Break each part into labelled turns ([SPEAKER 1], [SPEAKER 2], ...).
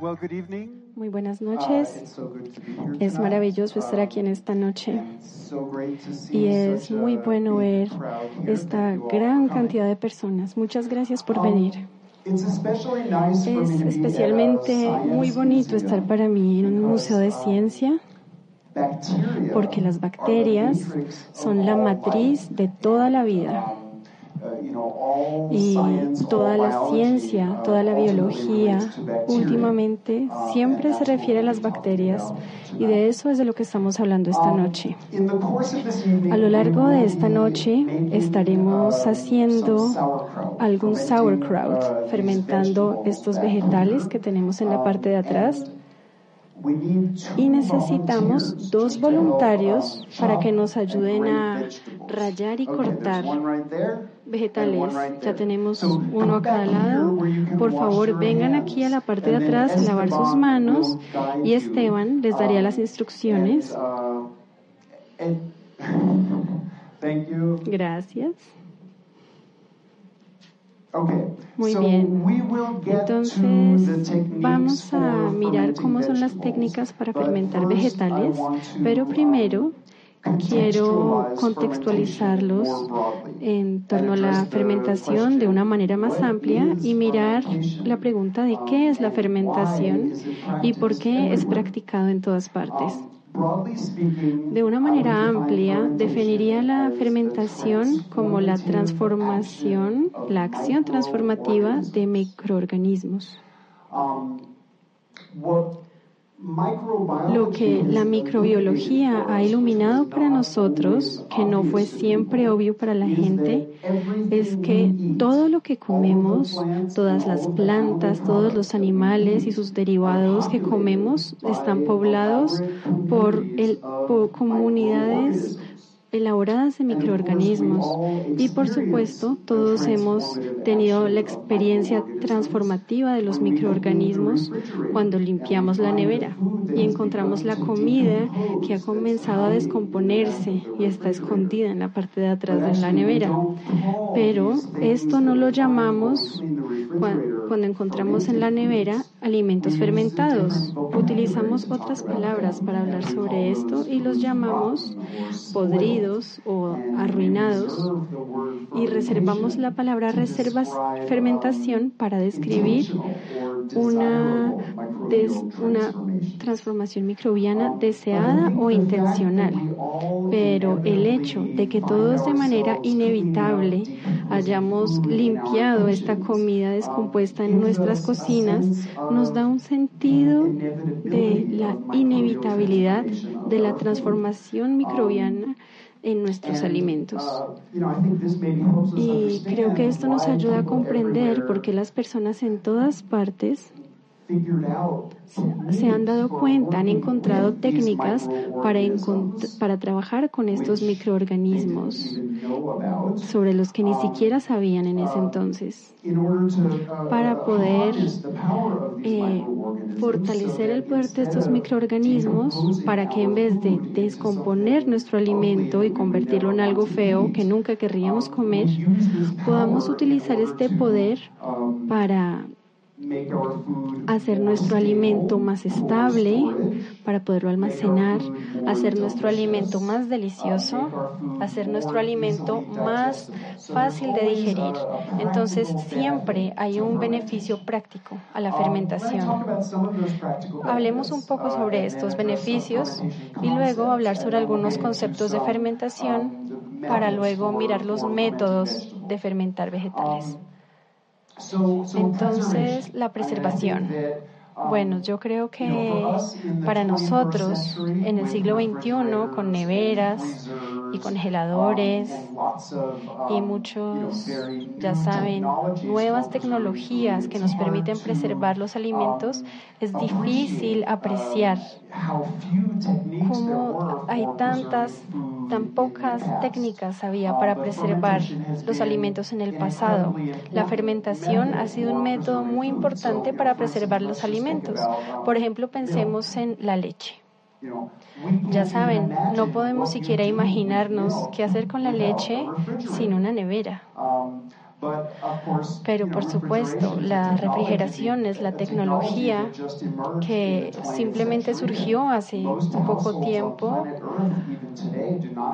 [SPEAKER 1] Well, good evening.
[SPEAKER 2] Muy buenas
[SPEAKER 1] Uh,
[SPEAKER 2] noches.
[SPEAKER 1] so
[SPEAKER 2] Es maravilloso estar aquí en esta noche
[SPEAKER 1] so
[SPEAKER 2] y es muy bueno ver esta gran cantidad de personas. Muchas gracias por
[SPEAKER 1] Um,
[SPEAKER 2] venir. Es especialmente muy bonito estar para mí en un museo de
[SPEAKER 1] uh,
[SPEAKER 2] ciencia porque las bacterias son la matriz de toda la vida. Y
[SPEAKER 1] science,
[SPEAKER 2] toda la ciencia,
[SPEAKER 1] uh,
[SPEAKER 2] toda la biología, últimamente
[SPEAKER 1] Uh,
[SPEAKER 2] siempre se refiere a las bacterias y de eso es de lo que estamos hablando esta
[SPEAKER 1] Um,
[SPEAKER 2] noche. A lo largo de esta noche estaremos
[SPEAKER 1] uh,
[SPEAKER 2] haciendo algún sauerkraut,
[SPEAKER 1] uh,
[SPEAKER 2] fermentando estos vegetales que tenemos en la
[SPEAKER 1] Um,
[SPEAKER 2] parte de atrás.
[SPEAKER 1] and we need two
[SPEAKER 2] Y necesitamos dos voluntarios para que nos ayuden a rayar y cortar vegetales. Ya tenemos uno a cada lado. Por favor, vengan aquí a la parte de atrás a lavar sus manos y Esteban les daría las instrucciones. Gracias.
[SPEAKER 1] Okay.
[SPEAKER 2] Muy
[SPEAKER 1] so
[SPEAKER 2] bien.
[SPEAKER 1] we will get to
[SPEAKER 2] Entonces,
[SPEAKER 1] the
[SPEAKER 2] vamos a mirar cómo son las técnicas para fermentar vegetales, pero primero
[SPEAKER 1] um,
[SPEAKER 2] quiero contextualizarlos en torno a la fermentación de una manera más amplia y mirar la pregunta de qué es la
[SPEAKER 1] Um,
[SPEAKER 2] fermentación y por qué es practicado en todas partes.
[SPEAKER 1] Um,
[SPEAKER 2] De una manera amplia, definiría la fermentación como la transformación, la acción transformativa de microorganismos. Lo que la microbiología ha iluminado para nosotros, que no fue siempre obvio para la gente, es que todo lo que comemos, todas las plantas, todos los animales y sus derivados que comemos están poblados por, el, por comunidades. Elaboradas de microorganismos. Y por supuesto, todos hemos tenido la experiencia transformativa de los microorganismos cuando limpiamos la nevera y encontramos la comida que ha comenzado a descomponerse y está escondida en la parte de atrás de la nevera. Pero esto no lo llamamos cuando encontramos en la nevera alimentos fermentados. Utilizamos otras palabras para hablar sobre esto y los llamamos podridos o arruinados y reservamos la palabra reservas fermentación para describir una, una transformación microbiana deseada o intencional. Pero el hecho de que todos de manera inevitable hayamos limpiado esta comida descompuesta en nuestras cocinas nos da un sentido de la inevitabilidad de la transformación microbiana en nuestros alimentos. Y creo que esto nos ayuda a comprender por qué las personas en todas partes se han dado cuenta, han encontrado técnicas para, encont- para trabajar con estos microorganismos sobre los que ni siquiera sabían en ese entonces. Para poder eh, fortalecer el poder de estos microorganismos para que en vez de descomponer nuestro alimento y convertirlo en algo feo que nunca querríamos comer, podamos utilizar este poder para hacer nuestro alimento más estable, para poderlo almacenar, hacer nuestro alimento más delicioso, hacer nuestro alimento más fácil de digerir. Entonces siempre hay un beneficio práctico a la fermentación. Hablemos un poco sobre estos beneficios y luego hablar sobre algunos conceptos de fermentación para luego mirar los métodos de fermentar vegetales. Entonces, la preservación. Bueno, yo creo que para nosotros en el siglo XXI, con neveras y congeladores y muchos, ya saben, nuevas tecnologías que nos permiten preservar los alimentos, es difícil apreciar cómo hay tantas, tan pocas técnicas había para preservar los alimentos en el pasado. La fermentación ha sido un método muy importante para preservar los alimentos. Por ejemplo, pensemos en la leche. Ya saben, no podemos siquiera imaginarnos qué hacer con la leche sin una nevera. Pero por supuesto, la refrigeración es la tecnología que simplemente surgió hace poco tiempo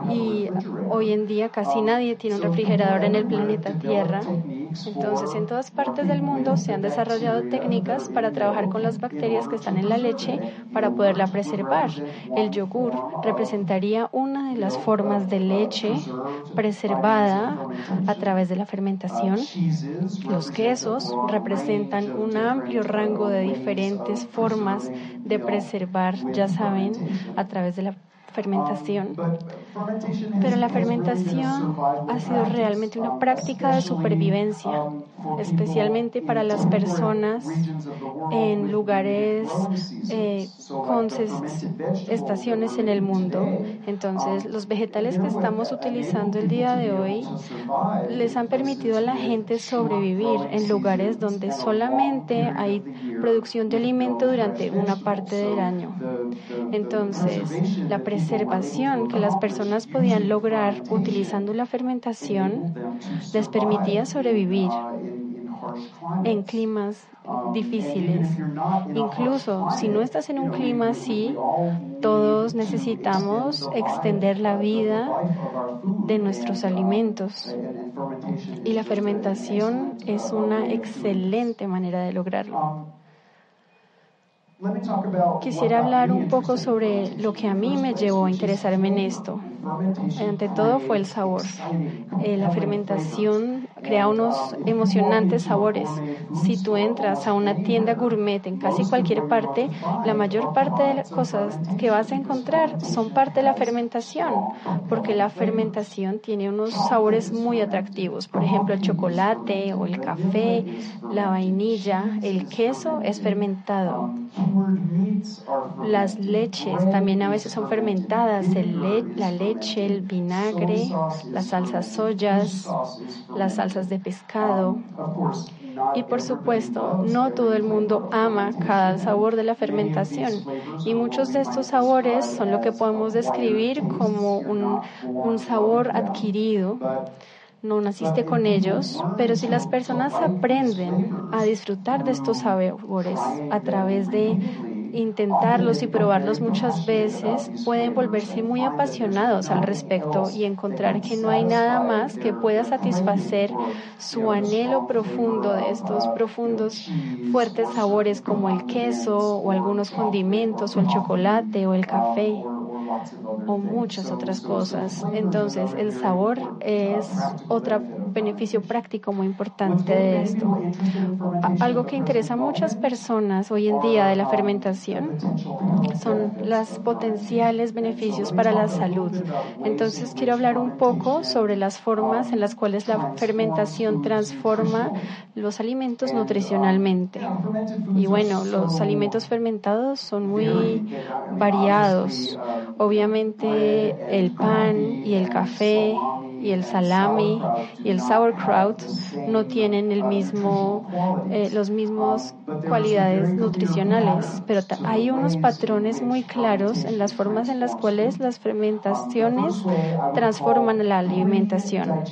[SPEAKER 2] y hoy en día casi nadie tiene un refrigerador en el planeta Tierra. Entonces, en todas partes del mundo se han desarrollado técnicas para trabajar con las bacterias que están en la leche para poderla preservar. El yogur representaría una de las formas de leche preservada a través de la fermentación. Los quesos representan un amplio rango de diferentes formas de preservar, ya saben, a través de la fermentación. Pero la fermentación ha sido realmente una práctica de supervivencia, especialmente para las personas en lugares eh, con estaciones en el mundo. Entonces, los vegetales que estamos utilizando el día de hoy les han permitido a la gente sobrevivir en lugares donde solamente hay producción de alimento durante una parte del año. Entonces, la preservación que las personas podían lograr utilizando la fermentación les permitía sobrevivir en climas difíciles. Incluso si no estás en un clima así, todos necesitamos extender la vida de nuestros alimentos. Y la fermentación es una excelente manera de lograrlo. Quisiera hablar un poco sobre lo que a mí me llevó a interesarme en esto. Ante todo fue el sabor. Eh, la fermentación crea unos emocionantes sabores. Si tú entras a una tienda gourmet en casi cualquier parte, la mayor parte de las cosas que vas a encontrar son parte de la fermentación, porque la fermentación tiene unos sabores muy atractivos. Por ejemplo, el chocolate o el café, la vainilla, el queso es fermentado. Las leches también a veces son fermentadas, la leche, el vinagre, las salsas soyas, las salsas de pescado. Y por supuesto, no todo el mundo ama cada sabor de la fermentación. Y muchos de estos sabores son lo que podemos describir como un, un sabor adquirido no naciste con ellos, pero si las personas aprenden a disfrutar de estos sabores a través de intentarlos y probarlos muchas veces, pueden volverse muy apasionados al respecto y encontrar que no hay nada más que pueda satisfacer su anhelo profundo de estos profundos, fuertes sabores como el queso o algunos condimentos o el chocolate o el café o muchas otras cosas. Entonces, el sabor es otro beneficio práctico muy importante de esto. Algo que interesa a muchas personas hoy en día de la fermentación son los potenciales beneficios para la salud. Entonces, quiero hablar un poco sobre las formas en las cuales la fermentación transforma los alimentos nutricionalmente. Y bueno, los alimentos fermentados son muy variados. Obviamente el pan y el café y el salami y el sauerkraut no tienen el mismo, eh, los mismos cualidades nutricionales, pero hay unos patrones muy claros en las formas en las cuales las fermentaciones transforman la alimentación.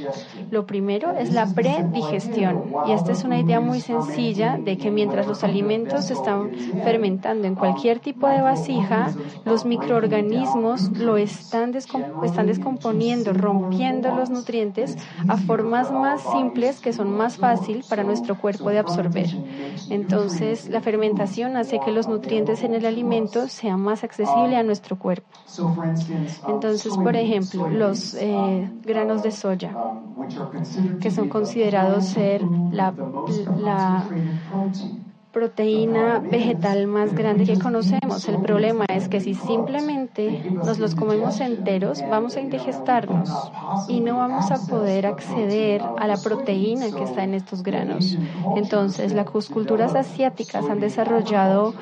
[SPEAKER 2] Lo primero es la predigestión y esta es una idea muy sencilla de que mientras los alimentos están fermentando en cualquier tipo de vasija, los microorganismos lo están, están descomponiendo, rompiendo nutrientes a formas más simples que son más fáciles para nuestro cuerpo de absorber. Entonces, la fermentación hace que los nutrientes en el alimento sean más accesibles a nuestro cuerpo. Entonces, por ejemplo, los eh, granos de soya, que son considerados ser la proteína vegetal más grande que conocemos. El problema es que si simplemente nos los comemos enteros, vamos a indigestarnos y no vamos a poder acceder a la proteína que está en estos granos. Entonces, las culturas asiáticas han desarrollado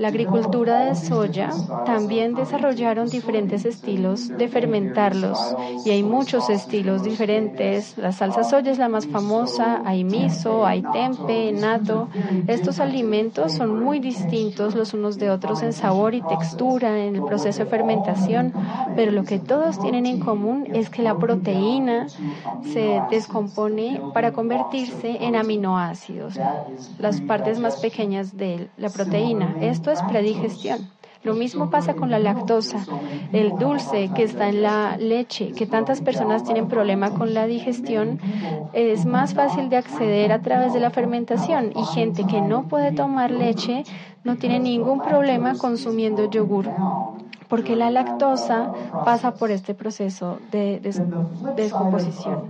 [SPEAKER 2] la agricultura de soya también desarrollaron diferentes estilos de fermentarlos y hay muchos estilos diferentes. La salsa soya es la más famosa, hay miso, hay tempe, nato. Estos alimentos son muy distintos los unos de otros en sabor y textura en el proceso de fermentación, pero lo que todos tienen en común es que la proteína se descompone para convertirse en aminoácidos, las partes más pequeñas de la proteína. Esto es predigestión. Lo mismo pasa con la lactosa, el dulce que está en la leche, que tantas personas tienen problema con la digestión, es más fácil de acceder a través de la fermentación y gente que no puede tomar leche no tiene ningún problema consumiendo yogur porque la lactosa pasa por este proceso de, descomposición.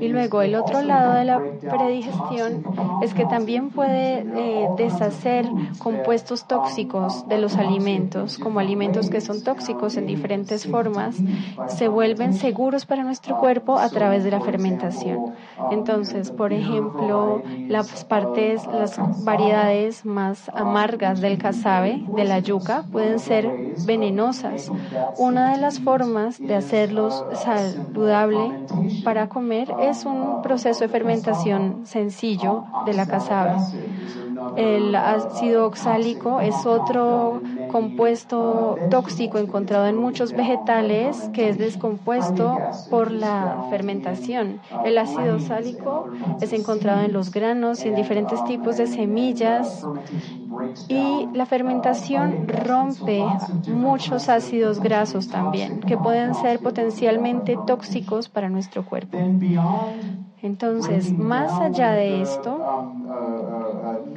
[SPEAKER 2] Y luego el otro lado de la predigestión es que también puede eh, deshacer compuestos tóxicos de los alimentos, como alimentos que son tóxicos en diferentes formas, se vuelven seguros para nuestro cuerpo a través de la fermentación. Entonces, por ejemplo, las partes, las variedades más amargas del casabe, de la yuca, pueden ser beneficiosas venenosas. Una de las formas de hacerlos saludable para comer es un proceso de fermentación sencillo de la casabe. El ácido oxálico es otro compuesto tóxico encontrado en muchos vegetales que es descompuesto por la fermentación. El ácido oxálico es encontrado en los granos y en diferentes tipos de semillas y la fermentación rompe muchos ácidos grasos también que pueden ser potencialmente tóxicos para nuestro cuerpo. Entonces, más allá de esto,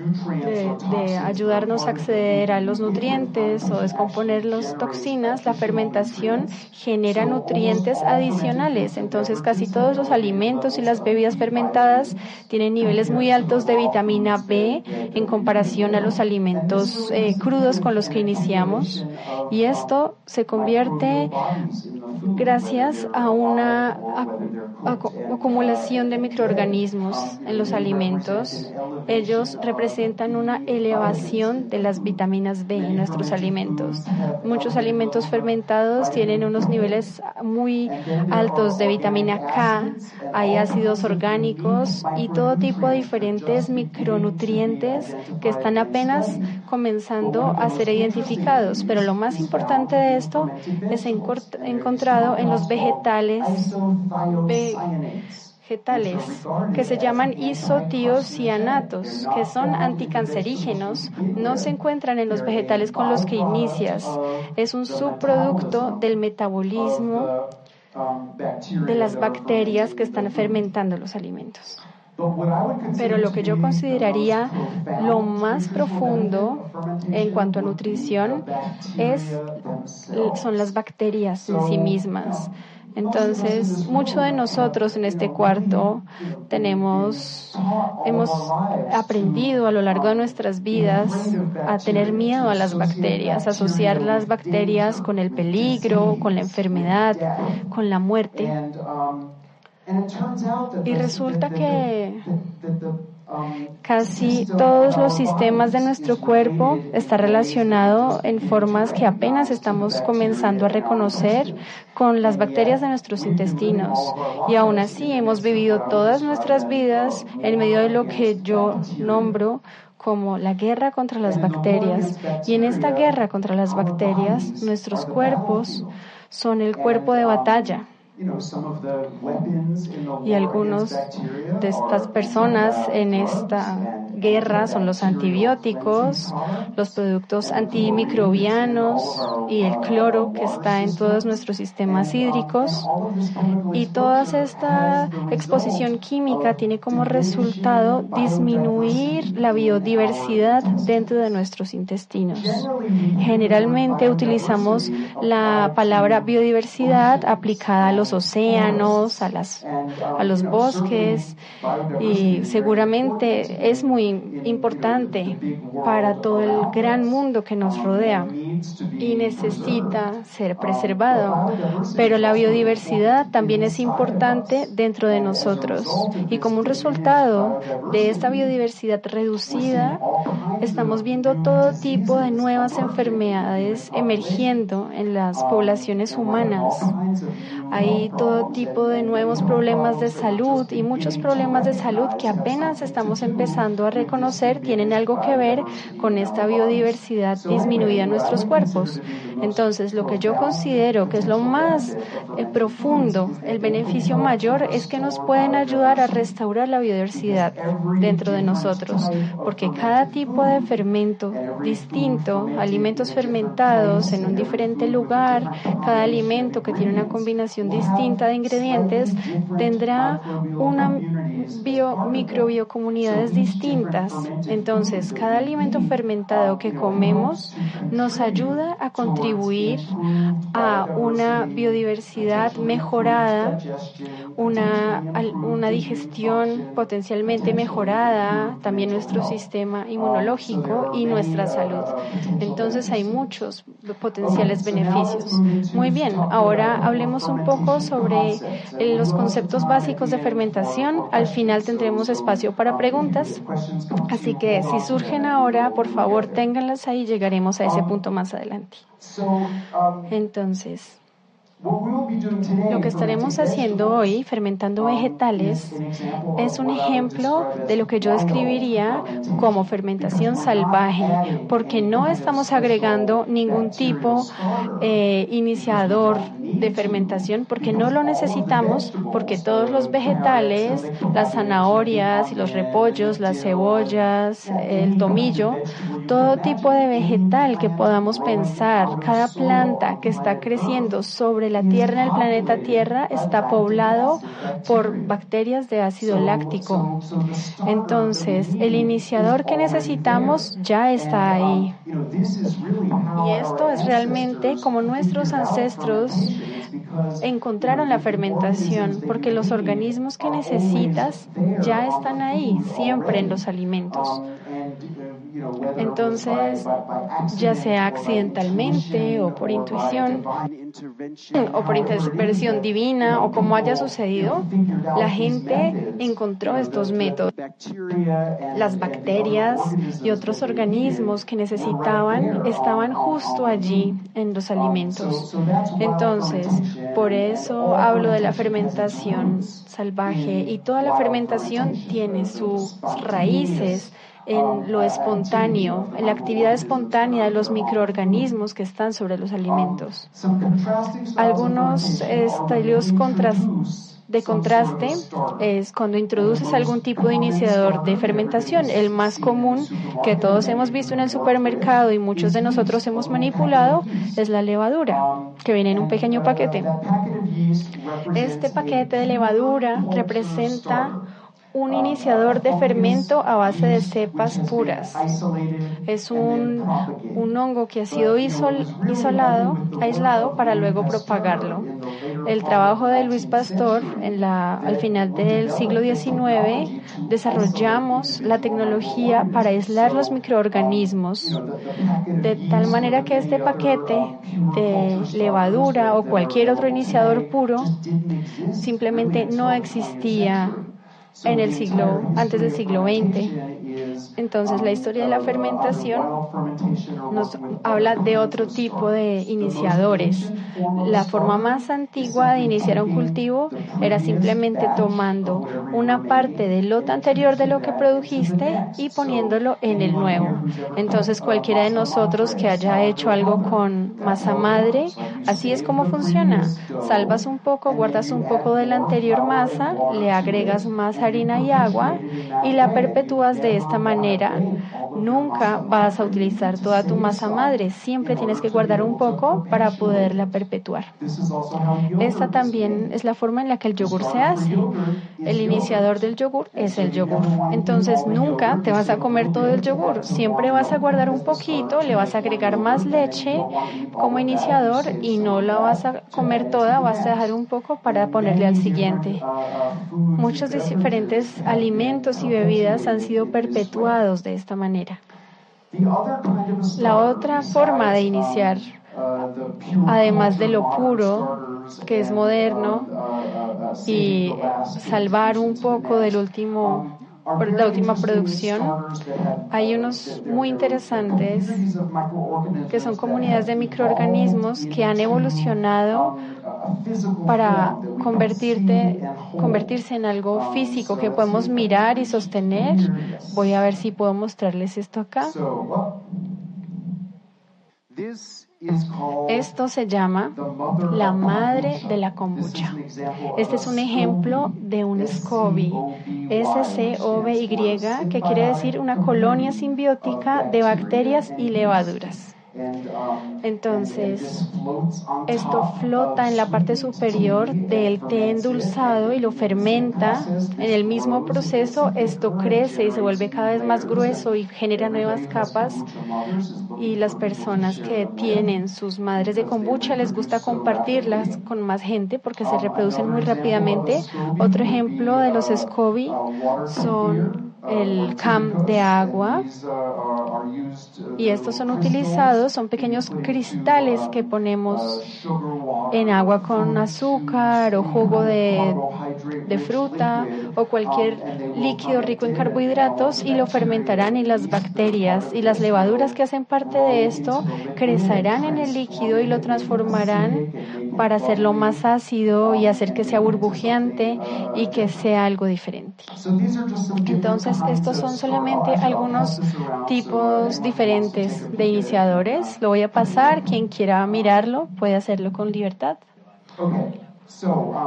[SPEAKER 2] de, ayudarnos a acceder a los nutrientes o descomponer las toxinas, la fermentación genera nutrientes adicionales. Entonces, casi todos los alimentos y las bebidas fermentadas tienen niveles muy altos de vitamina B en comparación a los alimentos eh, crudos con los que iniciamos. Y esto se convierte gracias a una acumulación de microorganismos en los alimentos. Ellos representan una elevación de las vitaminas B en nuestros alimentos. Muchos alimentos fermentados tienen unos niveles muy altos de vitamina K, hay ácidos orgánicos y todo tipo de diferentes micronutrientes que están apenas comenzando a ser identificados. Pero lo más importante de esto es encontrado en los vegetales vegetales que se llaman isotiocianatos, que son anticancerígenos, no se encuentran en los vegetales con los que inicias. Es un subproducto del metabolismo de las bacterias que están fermentando los alimentos. Pero lo que yo consideraría lo más profundo en cuanto a nutrición es, son las bacterias en sí mismas. Entonces, mucho de nosotros en este cuarto tenemos, hemos aprendido a lo largo de nuestras vidas a tener miedo a las bacterias, asociar las bacterias con el peligro, con la enfermedad, con la muerte. Y resulta que Casi todos los sistemas de nuestro cuerpo están relacionados en formas que apenas estamos comenzando a reconocer con las bacterias de nuestros intestinos. Y aún así hemos vivido todas nuestras vidas en medio de lo que yo nombro como la guerra contra las bacterias. Y en esta guerra contra las bacterias, nuestros cuerpos son el cuerpo de batalla y algunos de estas personas en esta guerra son los antibióticos, los productos antimicrobianos y el cloro que está en todos nuestros sistemas hídricos. Y toda esta exposición química tiene como resultado disminuir la biodiversidad dentro de nuestros intestinos. Generalmente utilizamos la palabra biodiversidad aplicada a los océanos, a, las, a los bosques y seguramente es muy importante para todo el gran mundo que nos rodea. y necesita ser preservado, pero la biodiversidad también es importante dentro de nosotros. Y como un resultado de esta biodiversidad reducida, estamos viendo todo tipo de nuevas enfermedades emergiendo en las poblaciones humanas. Hay todo tipo de nuevos problemas de salud y muchos problemas de salud que apenas estamos empezando a reconocer tienen algo que ver con esta biodiversidad disminuida en nuestros cuerpos. Entonces, lo que yo considero que es lo más eh, profundo, el beneficio mayor, es que nos pueden ayudar a restaurar la biodiversidad dentro de nosotros, porque cada tipo de fermento distinto, alimentos fermentados en un diferente lugar, cada alimento que tiene una combinación distinta de ingredientes, tendrá una bio, microbiocomunidades distintas. Entonces, cada alimento fermentado que comemos nos ayuda a contribuir a una biodiversidad mejorada, una, una digestión potencialmente mejorada, también nuestro sistema inmunológico y nuestra salud. Entonces hay muchos potenciales beneficios. Muy bien, ahora hablemos un poco sobre los conceptos básicos de fermentación. Al final tendremos espacio para preguntas. Así que si surgen ahora, por favor, ténganlas ahí, llegaremos a ese punto más adelante. Entonces, lo que estaremos haciendo hoy, fermentando vegetales, es un ejemplo de lo que yo describiría como fermentación salvaje, porque no estamos agregando ningún tipo eh, iniciador de fermentación, porque no lo necesitamos, porque todos los vegetales, las zanahorias y los repollos, las cebollas, el tomillo, todo tipo de vegetal que podamos pensar, cada planta que está creciendo sobre la Tierra, en el planeta Tierra, está poblado por bacterias de ácido láctico. Entonces, el iniciador que necesitamos ya está ahí. Y esto es realmente como nuestros ancestros encontraron la fermentación, porque los organismos que necesitas ya están ahí, siempre en los alimentos. Entonces, ya sea accidentalmente o por intuición o por intervención divina o como haya sucedido, la gente encontró estos métodos. Las bacterias y otros organismos que necesitaban estaban justo allí en los alimentos. Entonces, por eso hablo de la fermentación salvaje y toda la fermentación tiene sus raíces en lo espontáneo, en la actividad espontánea de los microorganismos que están sobre los alimentos. Algunos estilos de contraste es cuando introduces algún tipo de iniciador de fermentación. El más común que todos hemos visto en el supermercado y muchos de nosotros hemos manipulado es la levadura, que viene en un pequeño paquete. Este paquete de levadura representa un iniciador de fermento a base de cepas puras. Es un, un hongo que ha sido isolado, aislado para luego propagarlo. El trabajo de Luis Pastor en la, al final del siglo XIX desarrollamos la tecnología para aislar los microorganismos de tal manera que este paquete de levadura o cualquier otro iniciador puro simplemente no existía en el siglo, antes del siglo XX. Entonces, la historia de la fermentación nos habla de otro tipo de iniciadores. La forma más antigua de iniciar un cultivo era simplemente tomando una parte del lote anterior de lo que produjiste y poniéndolo en el nuevo. Entonces, cualquiera de nosotros que haya hecho algo con masa madre, así es como funciona. Salvas un poco, guardas un poco de la anterior masa, le agregas más harina y agua y la perpetúas de esta manera. Nunca vas a utilizar toda tu masa madre, siempre tienes que guardar un poco para poderla perpetuar. Esta también es la forma en la que el yogur se hace. El iniciador del yogur es el yogur. Entonces nunca te vas a comer todo el yogur, siempre vas a guardar un poquito, le vas a agregar más leche como iniciador y no la vas a comer toda, vas a dejar un poco para ponerle al siguiente. Muchos diferentes alimentos y bebidas han sido perpetuados de esta manera. La otra forma de iniciar, además de lo puro, que es moderno, y salvar un poco del último la última producción, hay unos muy interesantes que son comunidades de microorganismos que han evolucionado para convertirte, convertirse en algo físico que podemos mirar y sostener. Voy a ver si puedo mostrarles esto acá. Esto se llama la madre de la kombucha. Este es un ejemplo de un SCOBY, S-C-O-B-Y, que quiere decir una colonia simbiótica de bacterias y levaduras. Entonces, esto flota en la parte superior del té endulzado y lo fermenta. En el mismo proceso, esto crece y se vuelve cada vez más grueso y genera nuevas capas. Y las personas que tienen sus madres de kombucha les gusta compartirlas con más gente porque se reproducen muy rápidamente. Otro ejemplo de los SCOBY son el cam de agua. Y estos son utilizados, son pequeños cristales que ponemos en agua con azúcar o jugo de, de fruta o cualquier líquido rico en carbohidratos y lo fermentarán y las bacterias y las levaduras que hacen parte de esto crecerán en el líquido y lo transformarán para hacerlo más ácido y hacer que sea burbujeante y que sea algo diferente. Entonces, estos son solamente algunos tipos diferentes de iniciadores. Lo voy a pasar. Quien quiera mirarlo puede hacerlo con libertad.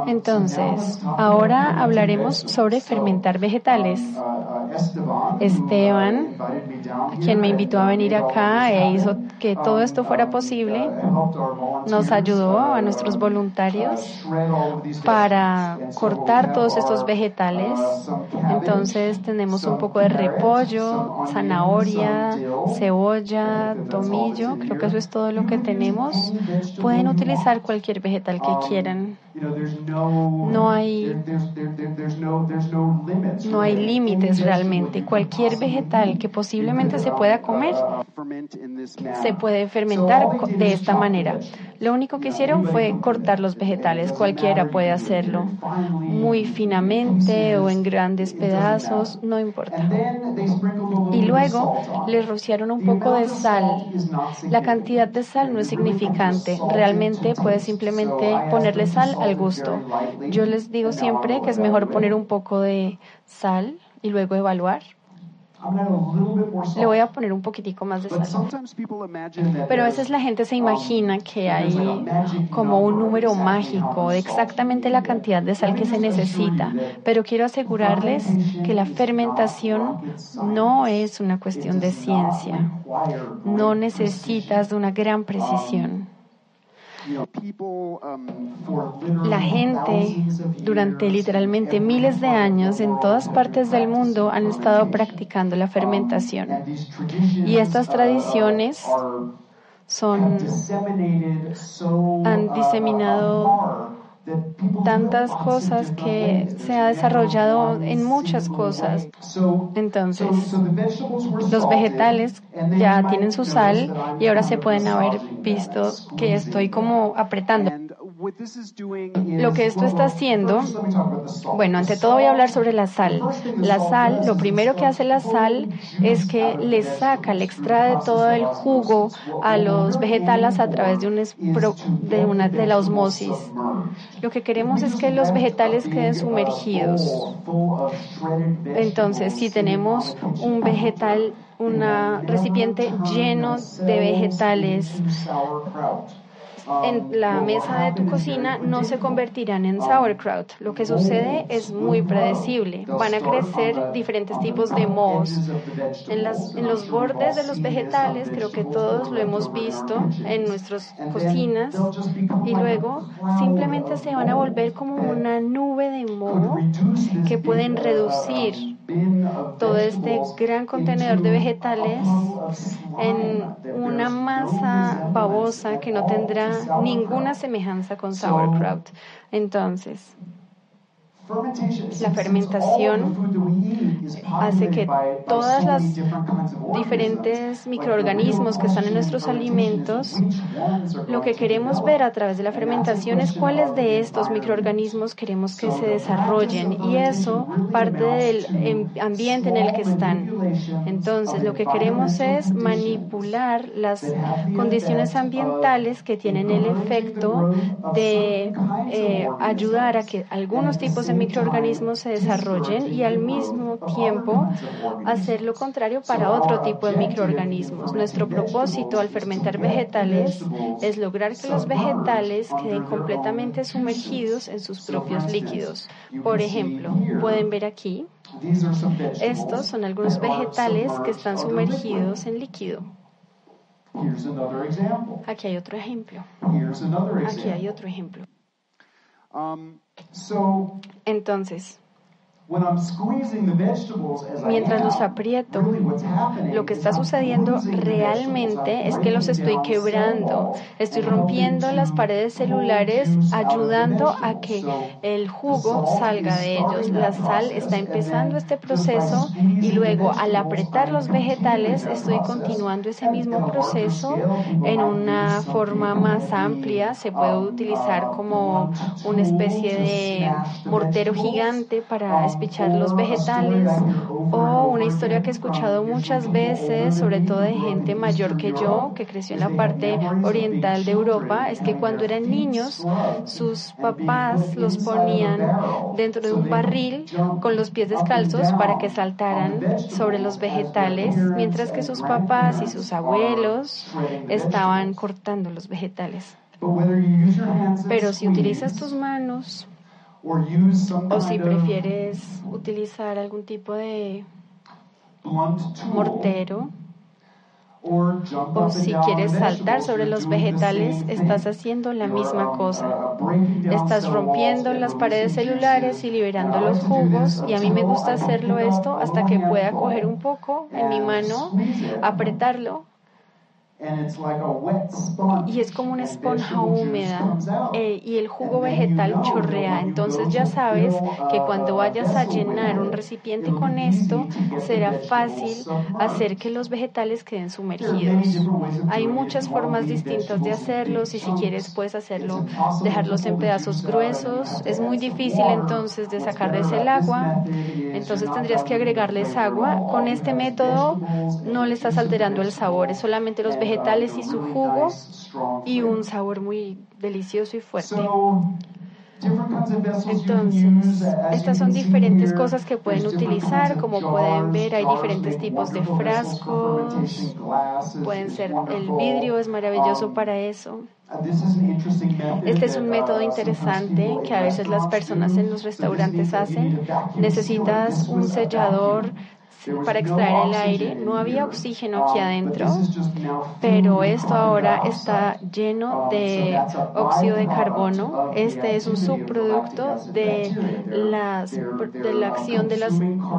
[SPEAKER 2] Entonces, ahora hablaremos sobre fermentar vegetales. Esteban, quien me invitó a venir acá e hizo que todo esto fuera posible, nos ayudó a nuestros voluntarios para cortar todos estos vegetales. Entonces tenemos un poco de repollo, zanahoria, cebolla, tomillo. Creo que eso es todo lo que tenemos. Pueden utilizar cualquier vegetal que quieran. No hay, no hay límites realmente. Cualquier vegetal que posiblemente se pueda comer se puede fermentar de esta manera. Lo único que hicieron fue cortar los vegetales. Cualquiera puede hacerlo muy finamente o en grandes pedazos, no importa. Y luego les rociaron un poco de sal. La cantidad de sal no es significante. Realmente puedes simplemente ponerle sal al gusto. Yo les digo siempre que es mejor poner un poco de sal y luego evaluar. Le voy a poner un poquitico más de sal. Pero a veces la gente se imagina que hay como un número mágico de exactamente la cantidad de sal que se necesita. Pero quiero asegurarles que la fermentación no es una cuestión de ciencia. No necesitas de una gran precisión. La gente durante literalmente miles de años en todas partes del mundo han estado practicando la fermentación. Y estas tradiciones son, han diseminado tantas cosas que se ha desarrollado en muchas cosas. Entonces, los vegetales ya tienen su sal y ahora se pueden haber visto que estoy como apretando. Lo que esto está haciendo, bueno, ante todo voy a hablar sobre la sal. La sal, lo primero que hace la sal es que le saca, le extrae todo el jugo a los vegetales a través de, un de, una, de la osmosis. Lo que queremos es que los vegetales queden sumergidos. Entonces, si tenemos un vegetal, un recipiente lleno de vegetales, en la mesa de tu cocina no se convertirán en sauerkraut. Lo que sucede es muy predecible. Van a crecer diferentes tipos de mohos. En, en los bordes de los vegetales, creo que todos lo hemos visto en nuestras cocinas, y luego simplemente se van a volver como una nube de moho que pueden reducir todo este gran contenedor de vegetales en una masa babosa que no tendrá ninguna semejanza con sauerkraut. Entonces, La fermentación hace que todas las diferentes microorganismos que están en nuestros alimentos, lo que queremos ver a través de la fermentación es cuáles de estos microorganismos queremos que se desarrollen y eso parte del em, ambiente en el que están. Entonces, lo que queremos es manipular las condiciones ambientales que tienen el efecto de eh, ayudar a que algunos tipos de microorganismos se desarrollen y al mismo tiempo hacer lo contrario para otro tipo de microorganismos. Nuestro propósito al fermentar vegetales es lograr que los vegetales queden completamente sumergidos en sus propios líquidos. Por ejemplo, pueden ver aquí, estos son algunos vegetales que están sumergidos en líquido. Aquí hay otro ejemplo. Aquí hay otro ejemplo. Um, Entonces, Mientras los aprieto, lo que está sucediendo realmente es que los estoy quebrando, estoy rompiendo las paredes celulares, ayudando a que el jugo salga de ellos. La sal está empezando este proceso y luego al apretar los vegetales estoy continuando ese mismo proceso en una forma más amplia. Se puede utilizar como una especie de mortero gigante para espichar los vegetales o una historia que he escuchado muchas veces, sobre todo de gente mayor que yo, que creció en la parte oriental de Europa, es que cuando eran niños sus papás los ponían dentro de un barril con los pies descalzos para que saltaran sobre los vegetales, mientras que sus papás y sus abuelos estaban cortando los vegetales. Pero si utilizas tus manos o si prefieres utilizar algún tipo de mortero. o si quieres saltar sobre los vegetales, estás haciendo la misma cosa. Estás rompiendo las paredes celulares y liberando los jugos y a mí me gusta hacerlo esto hasta que pueda coger un poco en mi mano, apretarlo y es como una esponja húmeda eh, y el jugo vegetal chorrea. Entonces ya sabes que cuando vayas a llenar un recipiente con esto, será fácil hacer que los vegetales queden sumergidos. Hay muchas formas distintas de hacerlos y si quieres puedes hacerlo, dejarlos en pedazos gruesos. Es muy difícil entonces de sacarles el agua. Entonces tendrías que agregarles agua. Con este método no le estás alterando el sabor, es solamente los vegetales vegetales y su jugo y un sabor muy delicioso y fuerte. Entonces, estas son diferentes cosas que pueden utilizar. Como pueden ver, hay diferentes tipos de frascos. Pueden ser, el vidrio es maravilloso para eso. Este es un método interesante que a veces las personas en los restaurantes hacen. Necesitas un sellador para extraer el aire. No había oxígeno aquí adentro, pero esto ahora está lleno de óxido de carbono. Este es un subproducto de, las, de la acción de las